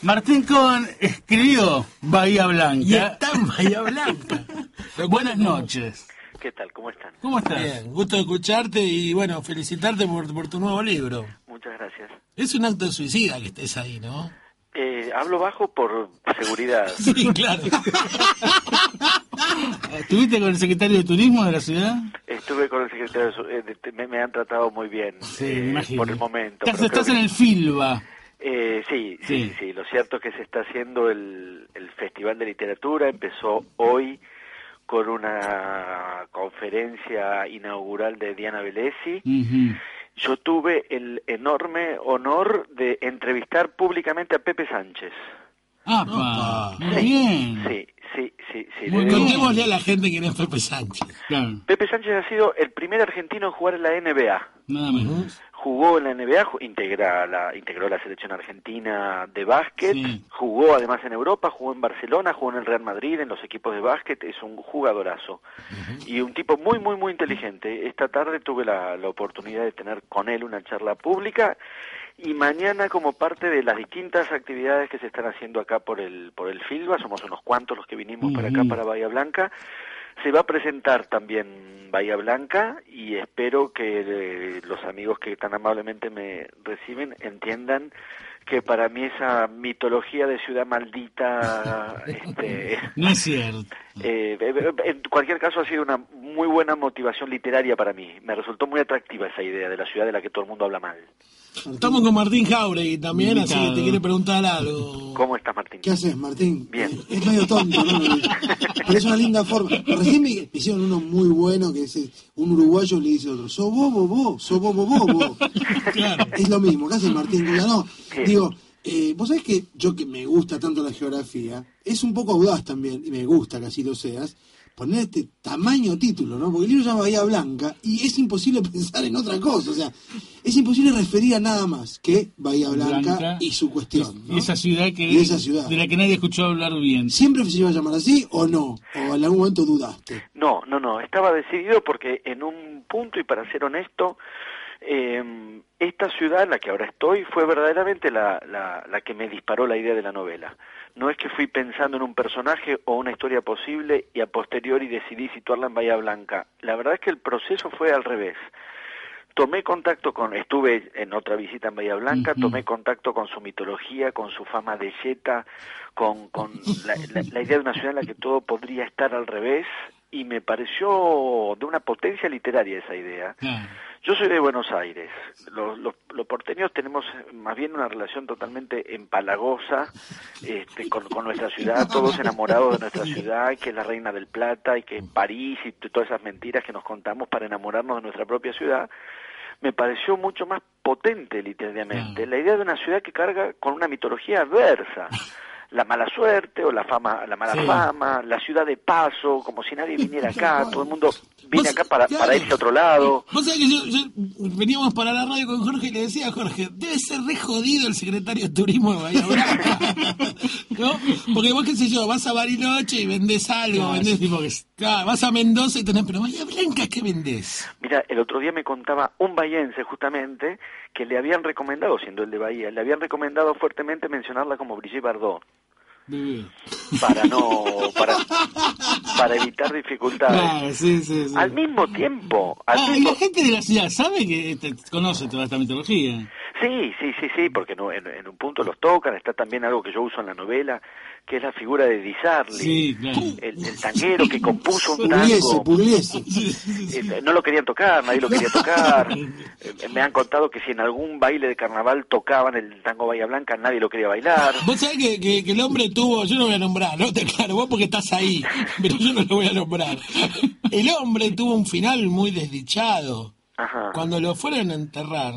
Martín Cohen escribió Bahía Blanca. Y está en Bahía Blanca. Buenas noches. ¿Qué tal? ¿Cómo están? ¿Cómo estás? Bien, gusto de escucharte y bueno, felicitarte por, por tu nuevo libro. Muchas gracias. Es un acto de suicida que estés ahí, ¿no? Eh, hablo bajo por seguridad. Sí, claro. ¿Estuviste con el secretario de Turismo de la ciudad? Estuve con el secretario, de eh, de- me, me han tratado muy bien Sí, eh, me imagino. por el momento. Estás, estás en que- el Filba. Eh, sí, sí, Sí. Lo cierto es que se está haciendo el, el Festival de Literatura. Empezó hoy con una conferencia inaugural de Diana Velesi. Ujú. Yo tuve el enorme honor de entrevistar públicamente a Pepe Sánchez. ¡Apa! Muy Sí, bien. Sí, sí, sí. sí. Muy Le- contémosle a la gente quién es Pepe Sánchez. Pepe Sánchez ha sido el primer argentino en jugar en la NBA. Nada menos. Jugó en la NBA, integra la, integró la selección argentina de básquet, jugó además en Europa, jugó en Barcelona, jugó en el Real Madrid, en los equipos de básquet, es un jugadorazo. Y un tipo muy, muy, muy inteligente. Esta tarde tuve la, la oportunidad de tener con él una charla pública y mañana como parte de las distintas actividades que se están haciendo acá por el, por el Filba, somos unos cuantos los que vinimos para acá, para Bahía Blanca, se va a presentar también Bahía Blanca y espero que eh, los amigos que tan amablemente me reciben entiendan que para mí esa mitología de ciudad maldita este, No es cierto. Eh, eh, en cualquier caso ha sido una muy buena motivación literaria para mí. Me resultó muy atractiva esa idea de la ciudad de la que todo el mundo habla mal. Estamos con Martín Jauregui también, así que Invitado. te quiere preguntar algo. ¿Cómo estás, Martín? ¿Qué haces, Martín? Bien. Es medio tonto, ¿no? Pero es una linda forma. Recién me hicieron uno muy bueno que es eh, un uruguayo le dice a otro, so bobo, bo, so bobo, bobo. Es lo mismo. ¿Qué haces, Martín? No. Digo, eh, vos sabés que yo que me gusta tanto la geografía, es un poco audaz también, y me gusta que así lo seas, poner este tamaño título, ¿no? Porque el libro se llama Bahía Blanca y es imposible pensar en otra cosa. O sea, es imposible referir a nada más que Bahía Blanca, Blanca. y su cuestión. Y esa ciudad que Y esa ciudad. de la que nadie escuchó hablar bien. ¿Siempre se iba a llamar así o no? ¿O en algún momento dudaste? No, no, no, estaba decidido porque en un punto, y para ser honesto, eh, esta ciudad en la que ahora estoy fue verdaderamente la, la, la que me disparó la idea de la novela. No es que fui pensando en un personaje o una historia posible y a posteriori decidí situarla en Bahía Blanca. La verdad es que el proceso fue al revés. Tomé contacto con, estuve en otra visita en Bahía Blanca, tomé contacto con su mitología, con su fama de yeta, con, la- la idea de una ciudad en la que todo podría estar al revés, y me pareció de una potencia literaria esa idea. Yo soy de Buenos Aires. Los, los, los porteños tenemos más bien una relación totalmente empalagosa este, con, con nuestra ciudad, todos enamorados de nuestra ciudad, que es la reina del plata y que París y todas esas mentiras que nos contamos para enamorarnos de nuestra propia ciudad. Me pareció mucho más potente literariamente la idea de una ciudad que carga con una mitología adversa. La mala suerte o la fama, la mala Sí. fama, la ciudad de paso, como si nadie viniera acá, todo el mundo viene acá para, para irse a otro lado. Vos sabés que yo, yo- veníamos para la radio con Jorge y le decía a Jorge, debe ser re jodido el secretario de turismo de Bahía Blanca. ¿No? Porque vos qué sé yo, vas a Bariloche y vendés algo, Claro, vendés, tipo que- Claro, vas a Mendoza y tenés, pero Bahía Blanca, ¿qué vendés? Mira, el otro día me contaba un bahiense justamente que le habían recomendado, siendo el de Bahía, le habían recomendado fuertemente mencionarla como Brigitte Bardot para no para, para evitar dificultades. Claro, sí, sí, sí. Al mismo tiempo, al Ah, y la gente de la ciudad sabe que este, conoce toda esta mitología. Sí, sí, sí, sí, porque no- en, en un punto los tocan, está también algo que yo uso en la novela, que es la figura de Di Sarli, Sí, claro. el, el tanguero que compuso un Pugliese, tango. Pugliese. Eh, no lo querían tocar, nadie lo quería tocar. Eh, me han contado que si en algún baile de carnaval tocaban el tango Bahía Blanca, nadie lo quería bailar. Vos sabés que, que- que el hombre tuvo, yo no voy a nombrar, no te claro, vos porque estás ahí, pero yo no lo voy a nombrar. El hombre tuvo un final muy desdichado. Ajá. Cuando lo fueron a enterrar,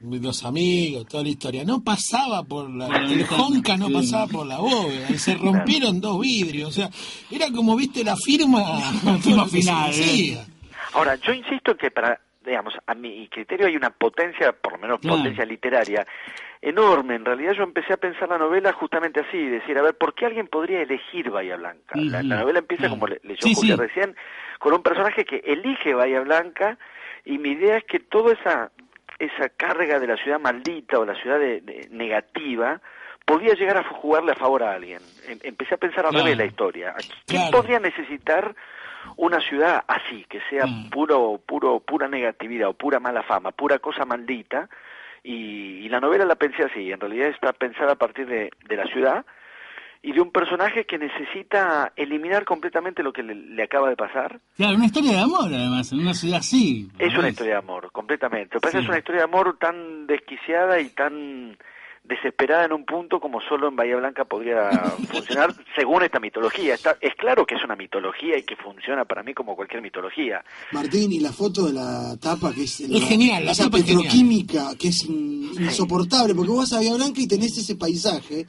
los amigos, toda la historia, no pasaba por la, el Honka no pasaba por la bóveda, y se rompieron dos vidrios, o sea, era como, viste, la firma, firma final, decía. Ahora, yo insisto que para, digamos, a mi criterio hay una potencia, por lo menos Claro. potencia literaria, enorme. En realidad yo empecé a pensar la novela justamente así, decir, a ver, ¿por qué alguien podría elegir Bahía Blanca? La, novela empieza, como le, leyó Sí, Julia sí. recién, con un personaje que elige Bahía Blanca y mi idea es que toda esa, esa carga de la ciudad maldita o la ciudad de- de- negativa podía llegar a jugarle a favor a alguien. Em- empecé a pensar al Claro. revés la historia. ¿Quién Claro. podría necesitar una ciudad así, que sea Mm. puro, puro, pura negatividad o pura mala fama, pura cosa maldita? Y, y la novela la pensé así, en realidad está pensada a partir de, de la ciudad y de un personaje que necesita eliminar completamente lo que le, le acaba de pasar. Claro, una historia de amor, además, en una ciudad así. Es una historia de amor, completamente. Es que Sí. es una historia de amor tan desquiciada y tan desesperada en un punto como solo en Bahía Blanca podría funcionar según esta mitología. Está, es claro que es una mitología y que funciona para mí como cualquier mitología. Martín, y la foto de la tapa, que es, la, genial, la esa tapa es genial. petroquímica, que es in- insoportable, porque vos vas a Bahía Blanca y tenés ese paisaje.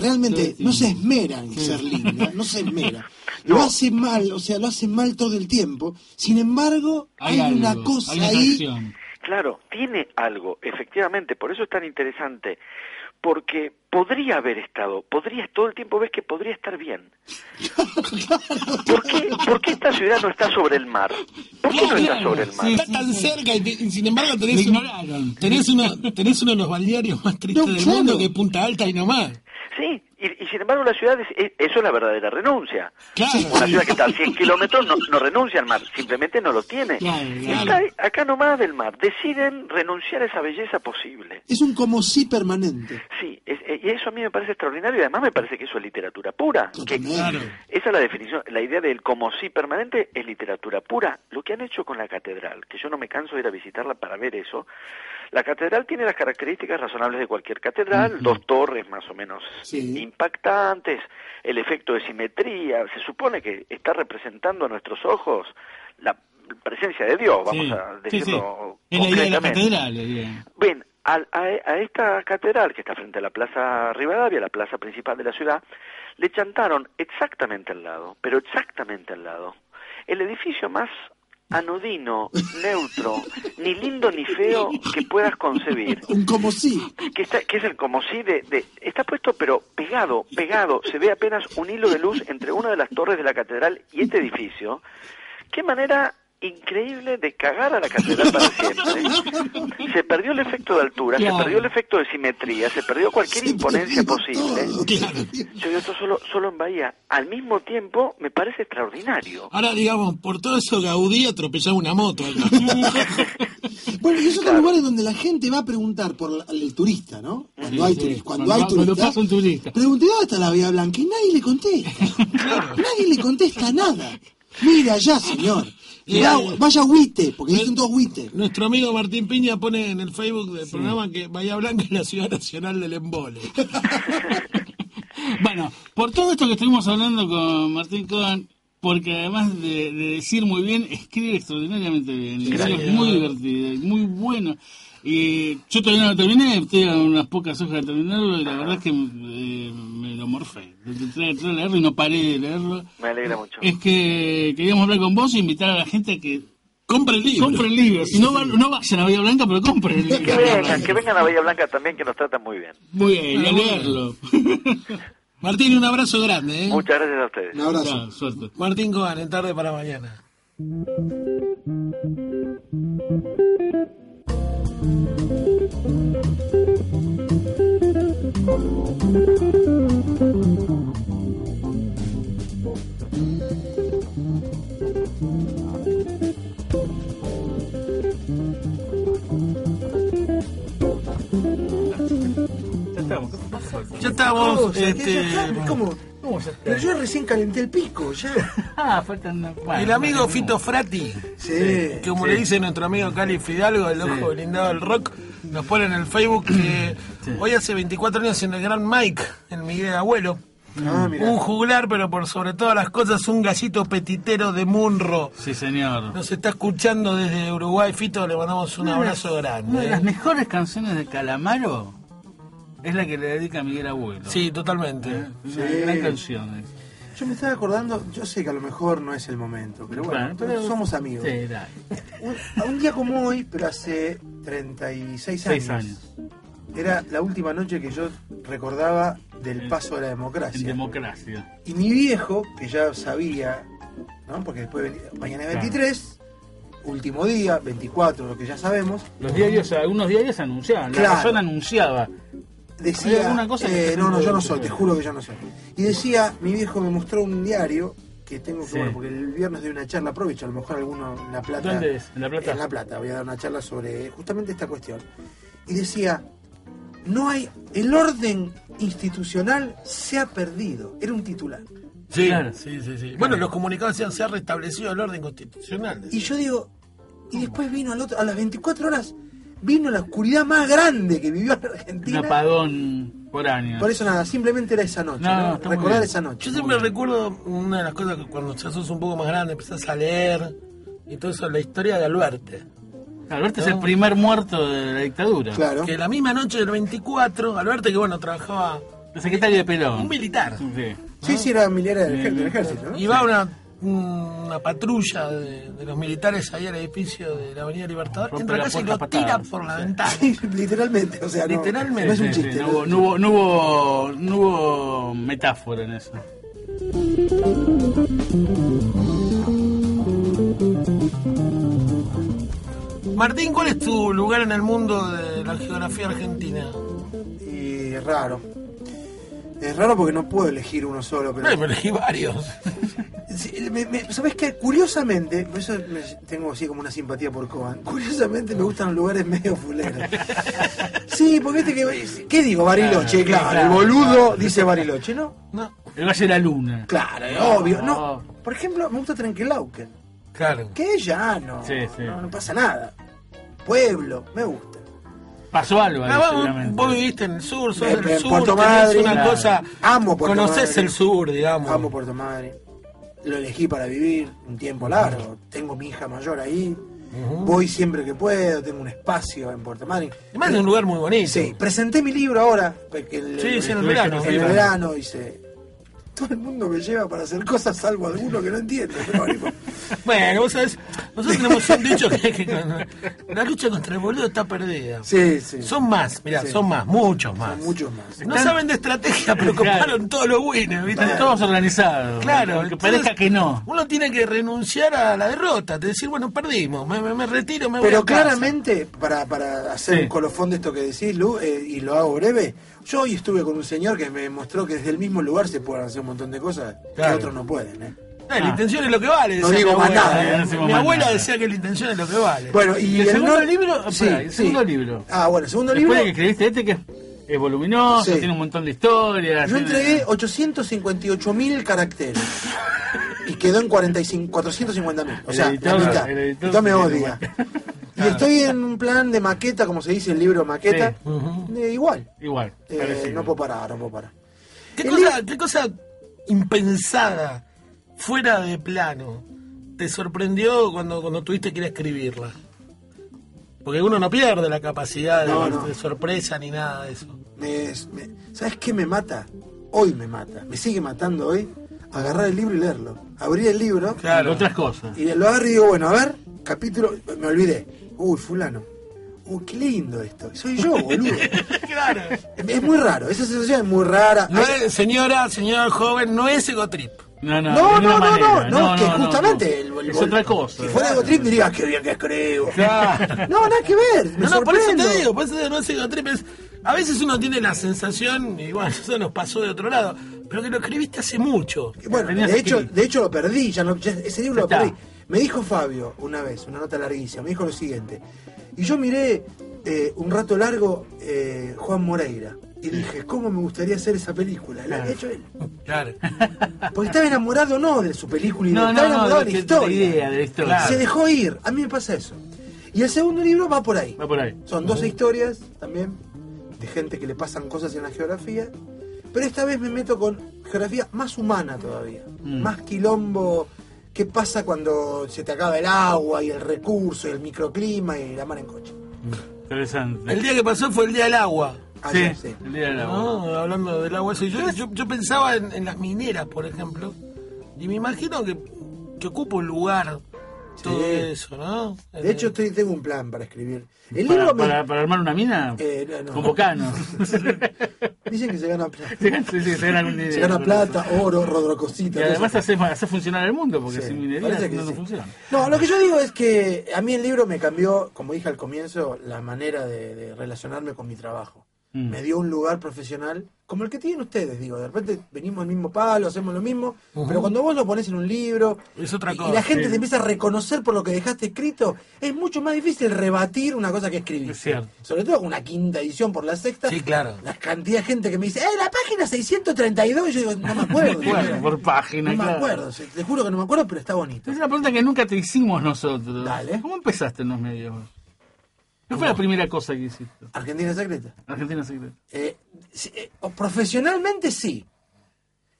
Realmente no se esmera en ser linda, no se esmera. Lo hace mal, o sea, lo hace mal todo el tiempo. Sin embargo, hay, Hay una algo, cosa hay una ahí. Claro, tiene algo, efectivamente, por eso es tan interesante, porque podría haber estado, podría, todo el tiempo ves que podría estar bien. ¿Por qué, por qué esta ciudad no está sobre el mar? ¿Por qué no está sobre el mar? Está tan cerca y, te- y sin embargo tenés, un- tenés, uno, tenés uno de los balnearios más tristes No, del claro. mundo que es Punta Alta y nomás. Sí, y, y sin embargo la ciudad, es, es- eso es la verdadera renuncia. Claro. Una ciudad que está a 100 kilómetros no, no renuncia al mar, simplemente no lo tiene. Claro, claro. Está acá nomás del mar, deciden renunciar a esa belleza posible. Es un como sí permanente. Sí, es- eh, y eso a mí me parece extraordinario y además me parece que eso es literatura pura. Que, esa es la definición, la idea del como sí permanente es literatura pura. Lo que han hecho con la catedral, que yo no me canso de ir a visitarla para ver eso, la catedral tiene las características razonables de cualquier catedral, dos torres más o menos Sí. Impactantes, el efecto de simetría, se supone que está representando a nuestros ojos la presencia de Dios, vamos Sí, a sí, sí. decirlo Es la idea de la catedral. la idea. Bien, a, a esta catedral que está frente a la Plaza Rivadavia, la plaza principal de la ciudad, le chantaron exactamente al lado, pero exactamente al lado, el edificio más anodino, neutro, ni lindo ni feo que puedas concebir, Un como sí. que, está, que es el como si de, de- está puesto pero pegado, pegado, se ve apenas un hilo de luz entre una de las torres de la catedral y este edificio. Qué manera increíble de cagar a la catedral para siempre. Se perdió el efecto de altura, Claro. se perdió el efecto de simetría, se perdió cualquier Se imponencia perdió posible. todo. Yo digo esto solo, solo en Bahía. Al mismo tiempo, me parece extraordinario. Ahora, digamos, por todo eso Gaudí atropellaba una moto. Bueno, y es otro Claro. lugar en donde la gente va a preguntar por la- el turista, ¿no? Cuando Sí, hay sí. turista. Cuando, Cuando hay va- cuando turista. pasa un turista. Pregunté, ¿dónde está la Vía Blanca? Y nadie le contesta. Nadie le contesta nada. Mira allá, señor. Y vaya a Huite, porque dicen todos Huite. Nuestro amigo Martín Piña pone en el Facebook del programa que Bahía Blanca es la ciudad nacional del embole. Bueno, por todo esto que estuvimos hablando con Martín Cohen, porque además de, de decir muy bien, escribe extraordinariamente bien. Y es muy divertido, muy bueno. Y yo todavía no lo terminé, estoy a unas pocas hojas de terminarlo y la verdad es que eh, me lo morfé. Entré, entré a leerlo y no paré de leerlo. Me alegra mucho. Es que queríamos hablar con vos e invitar a la gente a que Compre el libro. compre el libro. Si no, va- no vayan a Bahía Blanca, pero compren el Que libro. vengan, que vengan a Bahía Blanca también, que nos tratan muy bien. Muy bien, a leerlo. Martín, un abrazo grande. ¿eh? Muchas gracias a ustedes. Un abrazo. Chao, suerte. Martín Coan, en tarde para mañana. Ya estamos. Ya estamos. Oh, o sea, que este, ¿Cómo? Pero yo recién calenté el pico, ya. Ah, faltan. bueno, el amigo. Fito Frati, Sí. que como le dice nuestro amigo Cali Fidalgo, el ojo blindado del rock, nos pone en el Facebook que hoy hace 24 años en el Gran Mike, en Miguel Abuelo. Ah. Un juglar, pero por sobre todas las cosas, un gallito petitero de Munro. Sí, señor. Nos está escuchando desde Uruguay, Fito, le mandamos un abrazo grande. Una de ¿eh? las mejores canciones de Calamaro es la que le dedica a Miguel Abuelo. Sí, totalmente. Una Sí. gran canción. eh. Yo me estaba acordando, yo sé que a lo mejor no es el momento, pero bueno, Bueno, pero- somos amigos. Sí. Un, un día como hoy, pero hace 36 años, Seis años. era la última noche que yo recordaba del paso de la En democracia. democracia. Y mi viejo, que ya sabía, ¿no? porque después venía- mañana es 23, último día, 24, lo que ya sabemos, Los diarios, algunos diarios anunciaban. La Claro. razón anunciaba. ¿Hay decía, alguna cosa eh, no, no, yo no soy, te juro que yo no soy. Y decía, mi viejo me mostró un diario que tengo que, Sí. bueno, porque el viernes de una charla, aprovecho, a lo mejor alguno en La Plata. ¿Dónde es? ¿En La Plata? En La Plata, voy a dar una charla sobre justamente esta cuestión. Y decía, no hay, el orden institucional se ha perdido. Era un titular. Sí, Claro. sí, sí, sí. Bueno, los comunicados decían se ha restablecido el orden constitucional. Y yo digo, y después vino al otro, a las 24 horas, vino la oscuridad más grande que vivió en Un Argentina. apagón por año. Por eso nada, simplemente era esa noche, No, ¿no? Recordar esa noche. Yo siempre recuerdo una de las cosas que cuando ya sos un poco más grande empezás a leer y todo eso, la historia de Alberte. Alberto es el primer muerto de la dictadura. Que la misma noche del 24, Alberte que bueno, trabajaba... El secretario de Perón. Un militar. Sí. Sí, sí, era militar del, ej- del ejército, ¿no? Y va una, una patrulla de, de los militares ahí al edificio de la Avenida Libertador, entra la casa y lo a tira patadas. por la ventana. Literalmente, o sea, no, Literalmente. no es un Sí, sí, chiste. no, hubo, no, hubo, no, hubo, no hubo metáfora en eso. Martín, ¿cuál es tu lugar en el mundo de la geografía argentina? Y raro. Es raro porque no puedo elegir uno solo, pero... No, pero elegí varios. Me- me- ¿Sabes qué? Curiosamente, por eso me- tengo así como una simpatía por Coban. Curiosamente me gustan los lugares medio fuleros. Sí, porque este que. ¿Qué digo? Bariloche, Claro, claro. El boludo claro. dice Bariloche, ¿no? No. El Valle de la Luna. Claro, No. obvio. No. Por ejemplo, me gusta Trenquelauquen. Claro. Que es llano. Sí, sí. No, no pasa nada. Pueblo, me gusta. Pasó algo ahí, Ah, vos, seguramente. vos viviste en el sur, sos En- del sur, Puerto Madryn. una Claro. cosa... Amo Puerto Conocés Madryn. el sur, digamos. Amo Puerto Madre. Lo elegí para vivir un tiempo largo. Tengo mi hija mayor ahí. Voy siempre que puedo. Tengo un espacio en Puerto Madryn. Además es un lugar muy bonito. Sí, presenté mi libro ahora. porque el- Sí, sí, en el el- verano. En el verano hice. Todo el mundo me lleva para hacer cosas, salvo alguno que no entiende. Pero bueno, vos sabés, nosotros tenemos un dicho que, que con- la lucha contra el boludo está perdida. Sí, sí. Son más, mirá, Sí. son más, muchos más. Son muchos más. No saben de estrategia, pero compraron todos los winners, ¿viste? Están todos organizados. Claro, entonces, parezca que no. Uno tiene que renunciar a la derrota, de decir, bueno, perdimos, me, me- me retiro, me voy Pero a casa. claramente, para, para hacer Sí. un colofón de esto que decís, Lu, eh, y lo hago breve, yo hoy estuve con un señor que me mostró que desde el mismo lugar se pueden hacer un montón de cosas Claro. que otros no pueden. ¿eh? Eh, La intención es lo que vale. No digo mi más nada, Eh, no decimos Mi abuela nada. decía que la intención es lo que vale. Bueno, y, ¿Y el segundo no- libro? Sí, Espera, el sí. segundo libro. Ah, bueno, el segundo Después libro. de que escribiste este que es, voluminoso, Sí. tiene un montón de historias. Yo tiene- entregué 858 mil caracteres. Y quedó en 45, 450 mil. O El sea, editor- la mitad. el El editor me odia. Y estoy en un plan de maqueta, como se dice el libro maqueta. Sí. igual. Igual, Eh, no puedo parar, no puedo parar. ¿Qué El cosa, ¿Qué cosa impensada, fuera de plano, te sorprendió cuando, cuando tuviste que ir a escribirla? Porque uno no pierde la capacidad de, No, no. de sorpresa ni nada de eso. Me- me- ¿Sabes qué me mata? Hoy me mata. Me sigue matando hoy. Agarrar el libro y leerlo. Abrir el libro. Claro. Otras cosas. Y lo agarro y digo, bueno, a ver, capítulo. Me olvidé. Uy, fulano. Uy, qué lindo esto. Soy yo, boludo. claro. Es muy raro. Esa sensación es muy rara. No es- señora, señor joven, no es egotrip. No, no, No, no, no, no, no, es que no, no, justamente no. el- el- es otra cosa. Si fuera Ego Trip diría, qué bien que escribo. Claro. No, nada que ver. Me No, no, por eso te digo, por eso te digo, no es egotrip. es- a veces uno tiene la sensación, y bueno, eso nos pasó de otro lado, pero que lo escribiste hace mucho. Bueno, de hecho, de hecho lo perdí, ya no- ya ese libro lo perdí. Me dijo Fabio una vez, una nota larguísima, me dijo lo siguiente. Y yo miré eh, un rato largo eh, Juan Moreira y dije, ¿cómo me gustaría hacer esa película? La había hecho él. Claro. Porque estaba enamorado no de su película, y No, estaba no, enamorado de, de- la historia. idea, de la historia. Se dejó ir, a mí me pasa eso. Y el segundo libro va por ahí. Va por ahí. Son dos historias también de gente que le pasan cosas en la geografía, pero esta vez me meto con geografía más humana todavía, Mm. más quilombo. ¿Qué pasa cuando se te acaba el agua y el recurso y el microclima y la mar en coche? Interesante. El día que pasó fue el día del agua. Ayer, sí, sí. el día del agua. ¿no? Hablando del agua, eso. Yo, yo, yo pensaba en, en las mineras, por ejemplo, y me imagino que, que ocupa un lugar todo eso, ¿no? De hecho, estoy, tengo un plan para escribir. El Para, libro me- para, para armar una mina, Eh, no, no. como Cano. Dicen que se gana plata. sí, sí, se gana dinero Se gana plata, oro, Y rodrocosita. además cosas. hace, hace funcionar el mundo, porque Sí, sin minería que no, no funciona. No, lo que yo digo es que a mí el libro me cambió, como dije al comienzo, la manera de, de relacionarme con mi trabajo. Mm. Me dio un lugar profesional como el que tienen ustedes, digo. De repente venimos al mismo palo, hacemos lo mismo, pero cuando vos lo pones en un libro Es otra cosa. y la gente te empieza a reconocer por lo que dejaste escrito, es mucho más difícil rebatir una cosa que escribiste. Es cierto. Sobre todo con una quinta edición por la sexta. Sí, claro. La cantidad de gente que me dice, ¡eh, la página 632! Y yo digo, no me acuerdo. Bueno, por página, no me acuerdo, te juro que no me acuerdo, pero está bonito. Es una pregunta que nunca te hicimos nosotros. Dale. ¿Cómo empezaste en los medios? ¿Qué fue la primera cosa que hiciste? Argentina Secreta. Argentina Secreta. Eh, sí, eh, profesionalmente sí.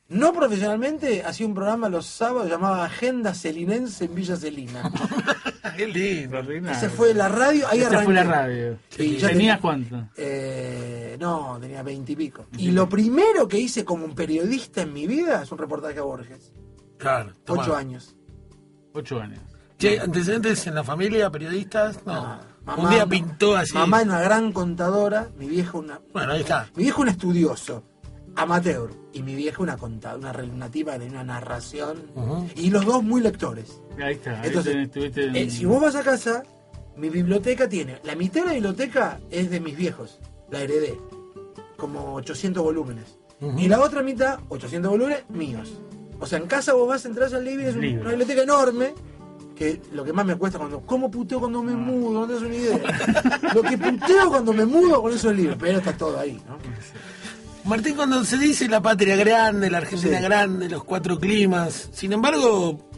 No profesionalmente, hacía un programa los sábados llamado Agenda Celinense en Villa Celina. Qué lindo. Esa fue la radio, ahí Esa arranqué. fue la radio. Sí, ¿Tenías tenía- cuánto? Eh, no, tenía veintipico. Y, lo primero que hice como un periodista en mi vida es un reportaje a Borges. Claro. tomá. Ocho años. Ocho años. Che, antecedentes en la familia, periodistas, no. Mamá- un día pintó así. Mamá era una gran contadora, mi vieja una. Bueno, ahí está. Mi viejo un estudioso, amateur, y mi vieja una contadora, una relativa de una narración. Y los dos muy lectores. Ahí está. ahí Entonces, tenés- tuviste en- Eh, si vos vas a casa, mi biblioteca tiene. La mitad de la biblioteca es de mis viejos. La heredé. Como 800 volúmenes. Y la otra mitad, 800 volúmenes, míos. O sea, en casa vos vas, entras al living, es un- una biblioteca enorme. Que lo que más me cuesta cuando. ¿Cómo puteo cuando me mudo? No tenés una idea. lo que puteo cuando me mudo con esos libros. Pero está todo ahí, ¿no? Martín, cuando se dice la patria grande, la Argentina Sí. grande, los cuatro climas, sin embargo,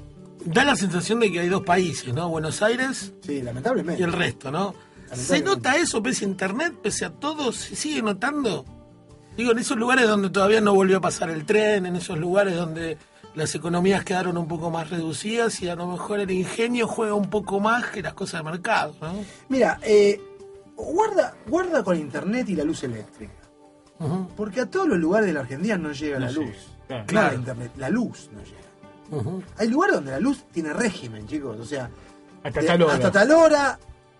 da la sensación de que hay dos países, ¿no? Buenos Aires Sí, lamentablemente. y el resto, ¿no? ¿Se nota eso pese a internet, pese a todo? ¿Se sigue notando? Digo, en esos lugares donde todavía no volvió a pasar el tren, en esos lugares donde las economías quedaron un poco más reducidas y a lo mejor el ingenio juega un poco más que las cosas de mercado, ¿no? Mira, eh, guarda, guarda con internet y la luz eléctrica. Porque a todos los lugares de la Argentina no llega No la llega, luz. claro. Claro, Claro. internet, la luz no llega. Hay lugares donde la luz tiene régimen, chicos. O sea, Hasta de- tal hora. hasta tal hora.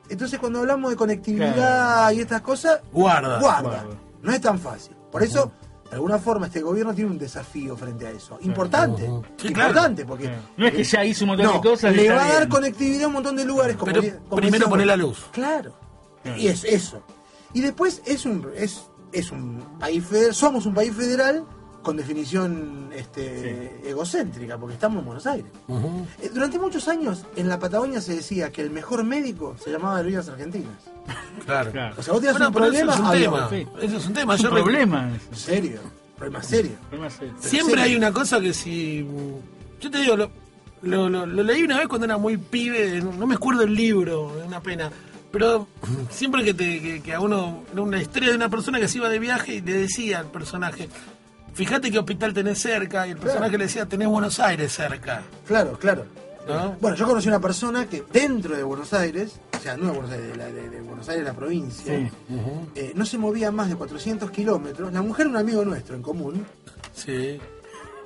Entonces, cuando hablamos de conectividad y estas cosas, Guarda. guarda. Guarda. No es tan fácil. Por eso, de alguna forma, este gobierno tiene un desafío frente a eso. Importante. Ujú. Sí, claro. Importante, porque. No es que ya hizo un montón No, de cosas. le va a dar bien. conectividad a un montón de lugares. Como Pero di- como primero poner la luz. Claro. Claro. Y es eso. Y después es un es, es un país federal, somos un país federal con definición este, egocéntrica, porque estamos en Buenos Aires. Eh, Durante muchos años en la Patagonia se decía que el mejor médico se llamaba Aerolíneas Argentinas. Claro. Claro. O sea, vos tenías Bueno, un problema, eso es un avión. tema. sí. Eso es un tema. Es un problema. En serio, problema serio. Problema serio. Siempre serio. hay una cosa que si. Yo te digo, lo, lo, lo- lo leí una vez cuando era muy pibe, no no me acuerdo el libro, es una pena. Pero siempre que, te, que, que a uno. Era una historia de una persona que se iba de viaje y le decía al personaje: Fíjate qué hospital tenés cerca. Y el personaje le decía: Tenés Buenos Aires cerca. Claro, claro. ¿No? Bueno, yo conocí una persona que dentro de Buenos Aires, o sea, no de Buenos Aires, de, la- de- de Buenos Aires, la provincia, Sí. eh, no se movía más de 400 kilómetros. La mujer era un amigo nuestro en común, Sí,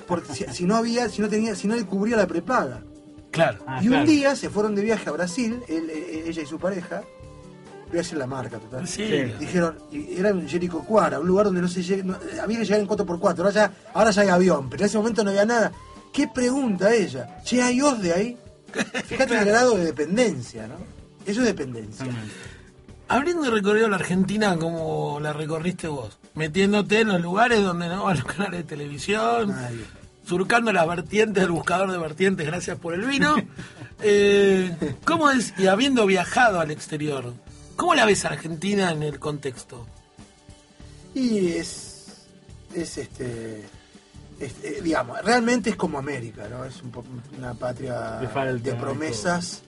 porque si, si no había, si no tenía, si no le cubría la prepaga. claro. Ah, y un claro. día se fueron de viaje a Brasil, él, eh, ella y su pareja. Voy a decir la marca total. Sí. Dijeron, y era en Jericoacoara, un lugar donde no se llega, no- había que llegar en 4x4, ahora ya, ahora ya hay avión, pero en ese momento no había nada. ¿Qué pregunta ella? Che, ¿hay os de ahí? Fíjate el grado de dependencia, ¿no? Eso es dependencia. Habiendo recorrido la Argentina como la recorriste vos, metiéndote en los lugares donde no van los canales de televisión, Nadie. surcando las vertientes del buscador de vertientes, gracias por el vino. Eh, ¿Cómo es, y habiendo viajado al exterior, cómo la ves Argentina en el contexto? Y es, es este, es, eh, digamos, realmente es como América, ¿no? Es un una patria de promesas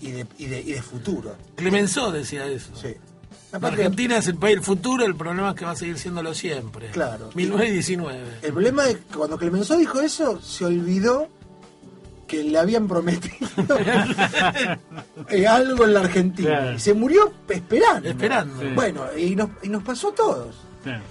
y de, y, de, y de futuro. Clemenceau decía eso. Sí. La La patria- Argentina es el país del futuro, el problema es que va a seguir siéndolo siempre. Claro. 1919. El problema es que cuando Clemenceau dijo eso, se olvidó que le habían prometido eh, algo en la Argentina. Claro. Y se murió esperando. Esperando. Sí. Bueno, y nos, y nos pasó a todos. Claro.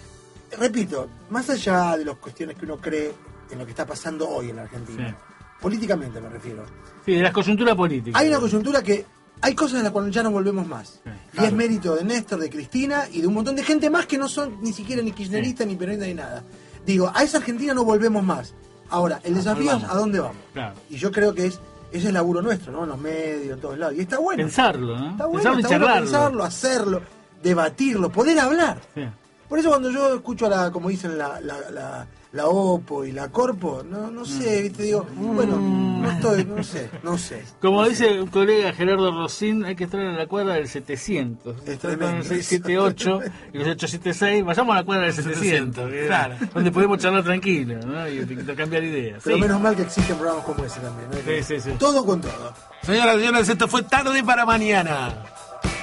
Repito, más allá de las cuestiones que uno cree en lo que está pasando hoy en la Argentina, Sí. políticamente me refiero, Sí, de la coyuntura política. hay una coyuntura que hay cosas en las cuales ya no volvemos más. Sí, Y claro. es mérito de Néstor, de Cristina y de un montón de gente más que no son ni siquiera ni kirchneristas, ni peronistas, ni nada. Digo, a esa Argentina no volvemos más. Ahora, el desafío es a dónde vamos. Claro. Y yo creo que es ese es el laburo nuestro, ¿no? En los medios, en todos lados. Y está bueno. Pensarlo, ¿no? Está bueno, Pensarlo y bueno pensarlo, hacerlo, debatirlo, poder hablar. Sí. Por eso cuando yo escucho a la, como dicen, la, la, la, la OPO y la Corpo, no, no sé, ¿viste? digo, bueno, no estoy, no sé, no sé. Como dice un colega Gerardo Rosín, hay que estar en la cuadra del 700. Es tremendo. el 678 y los 876. Vayamos a la cuadra del 700, que- claro. donde podemos charlar tranquilo ¿no? y intercambiar ideas. Pero Sí. menos mal que existen programas como ese también. ¿no? Sí, sí, sí. Todo con todo. Señoras y señores, esto fue tarde para mañana.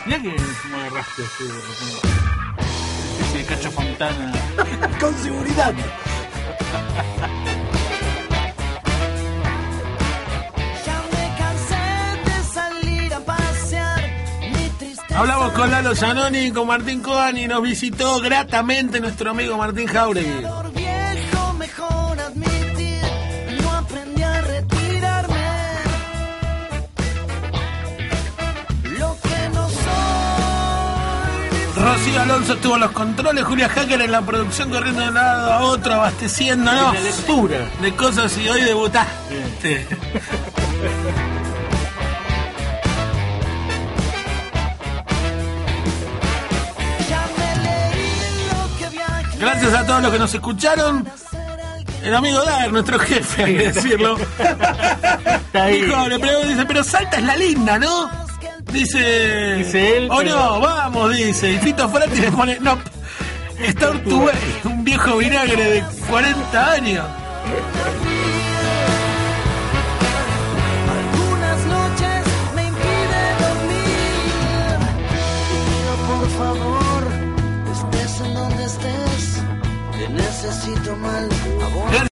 Mirá que como agarraste así de repente. Especie de cacho fontana. Con seguridad. Hablamos con Lalo Zanoni y con Martín Coan y nos visitó gratamente nuestro amigo Martín Jauregui. Rocío Alonso estuvo en los controles, Julia Hacker en la producción corriendo de un lado a otro, abasteciéndonos lectura. de cosas y hoy debutaste. Gracias a todos los que nos escucharon. El amigo Dar, nuestro jefe, hay que decirlo. Dijo, le pregunto, dice, pero Salta es la linda, ¿no? Dice. Dice él, O pero- no, vamos, dice. Y Fito Frati le pone, no. Está Urtubey, un viejo vinagre de 40 años. Algunas noches me impide dormir. Pido por favor, estés en donde estés, te necesito mal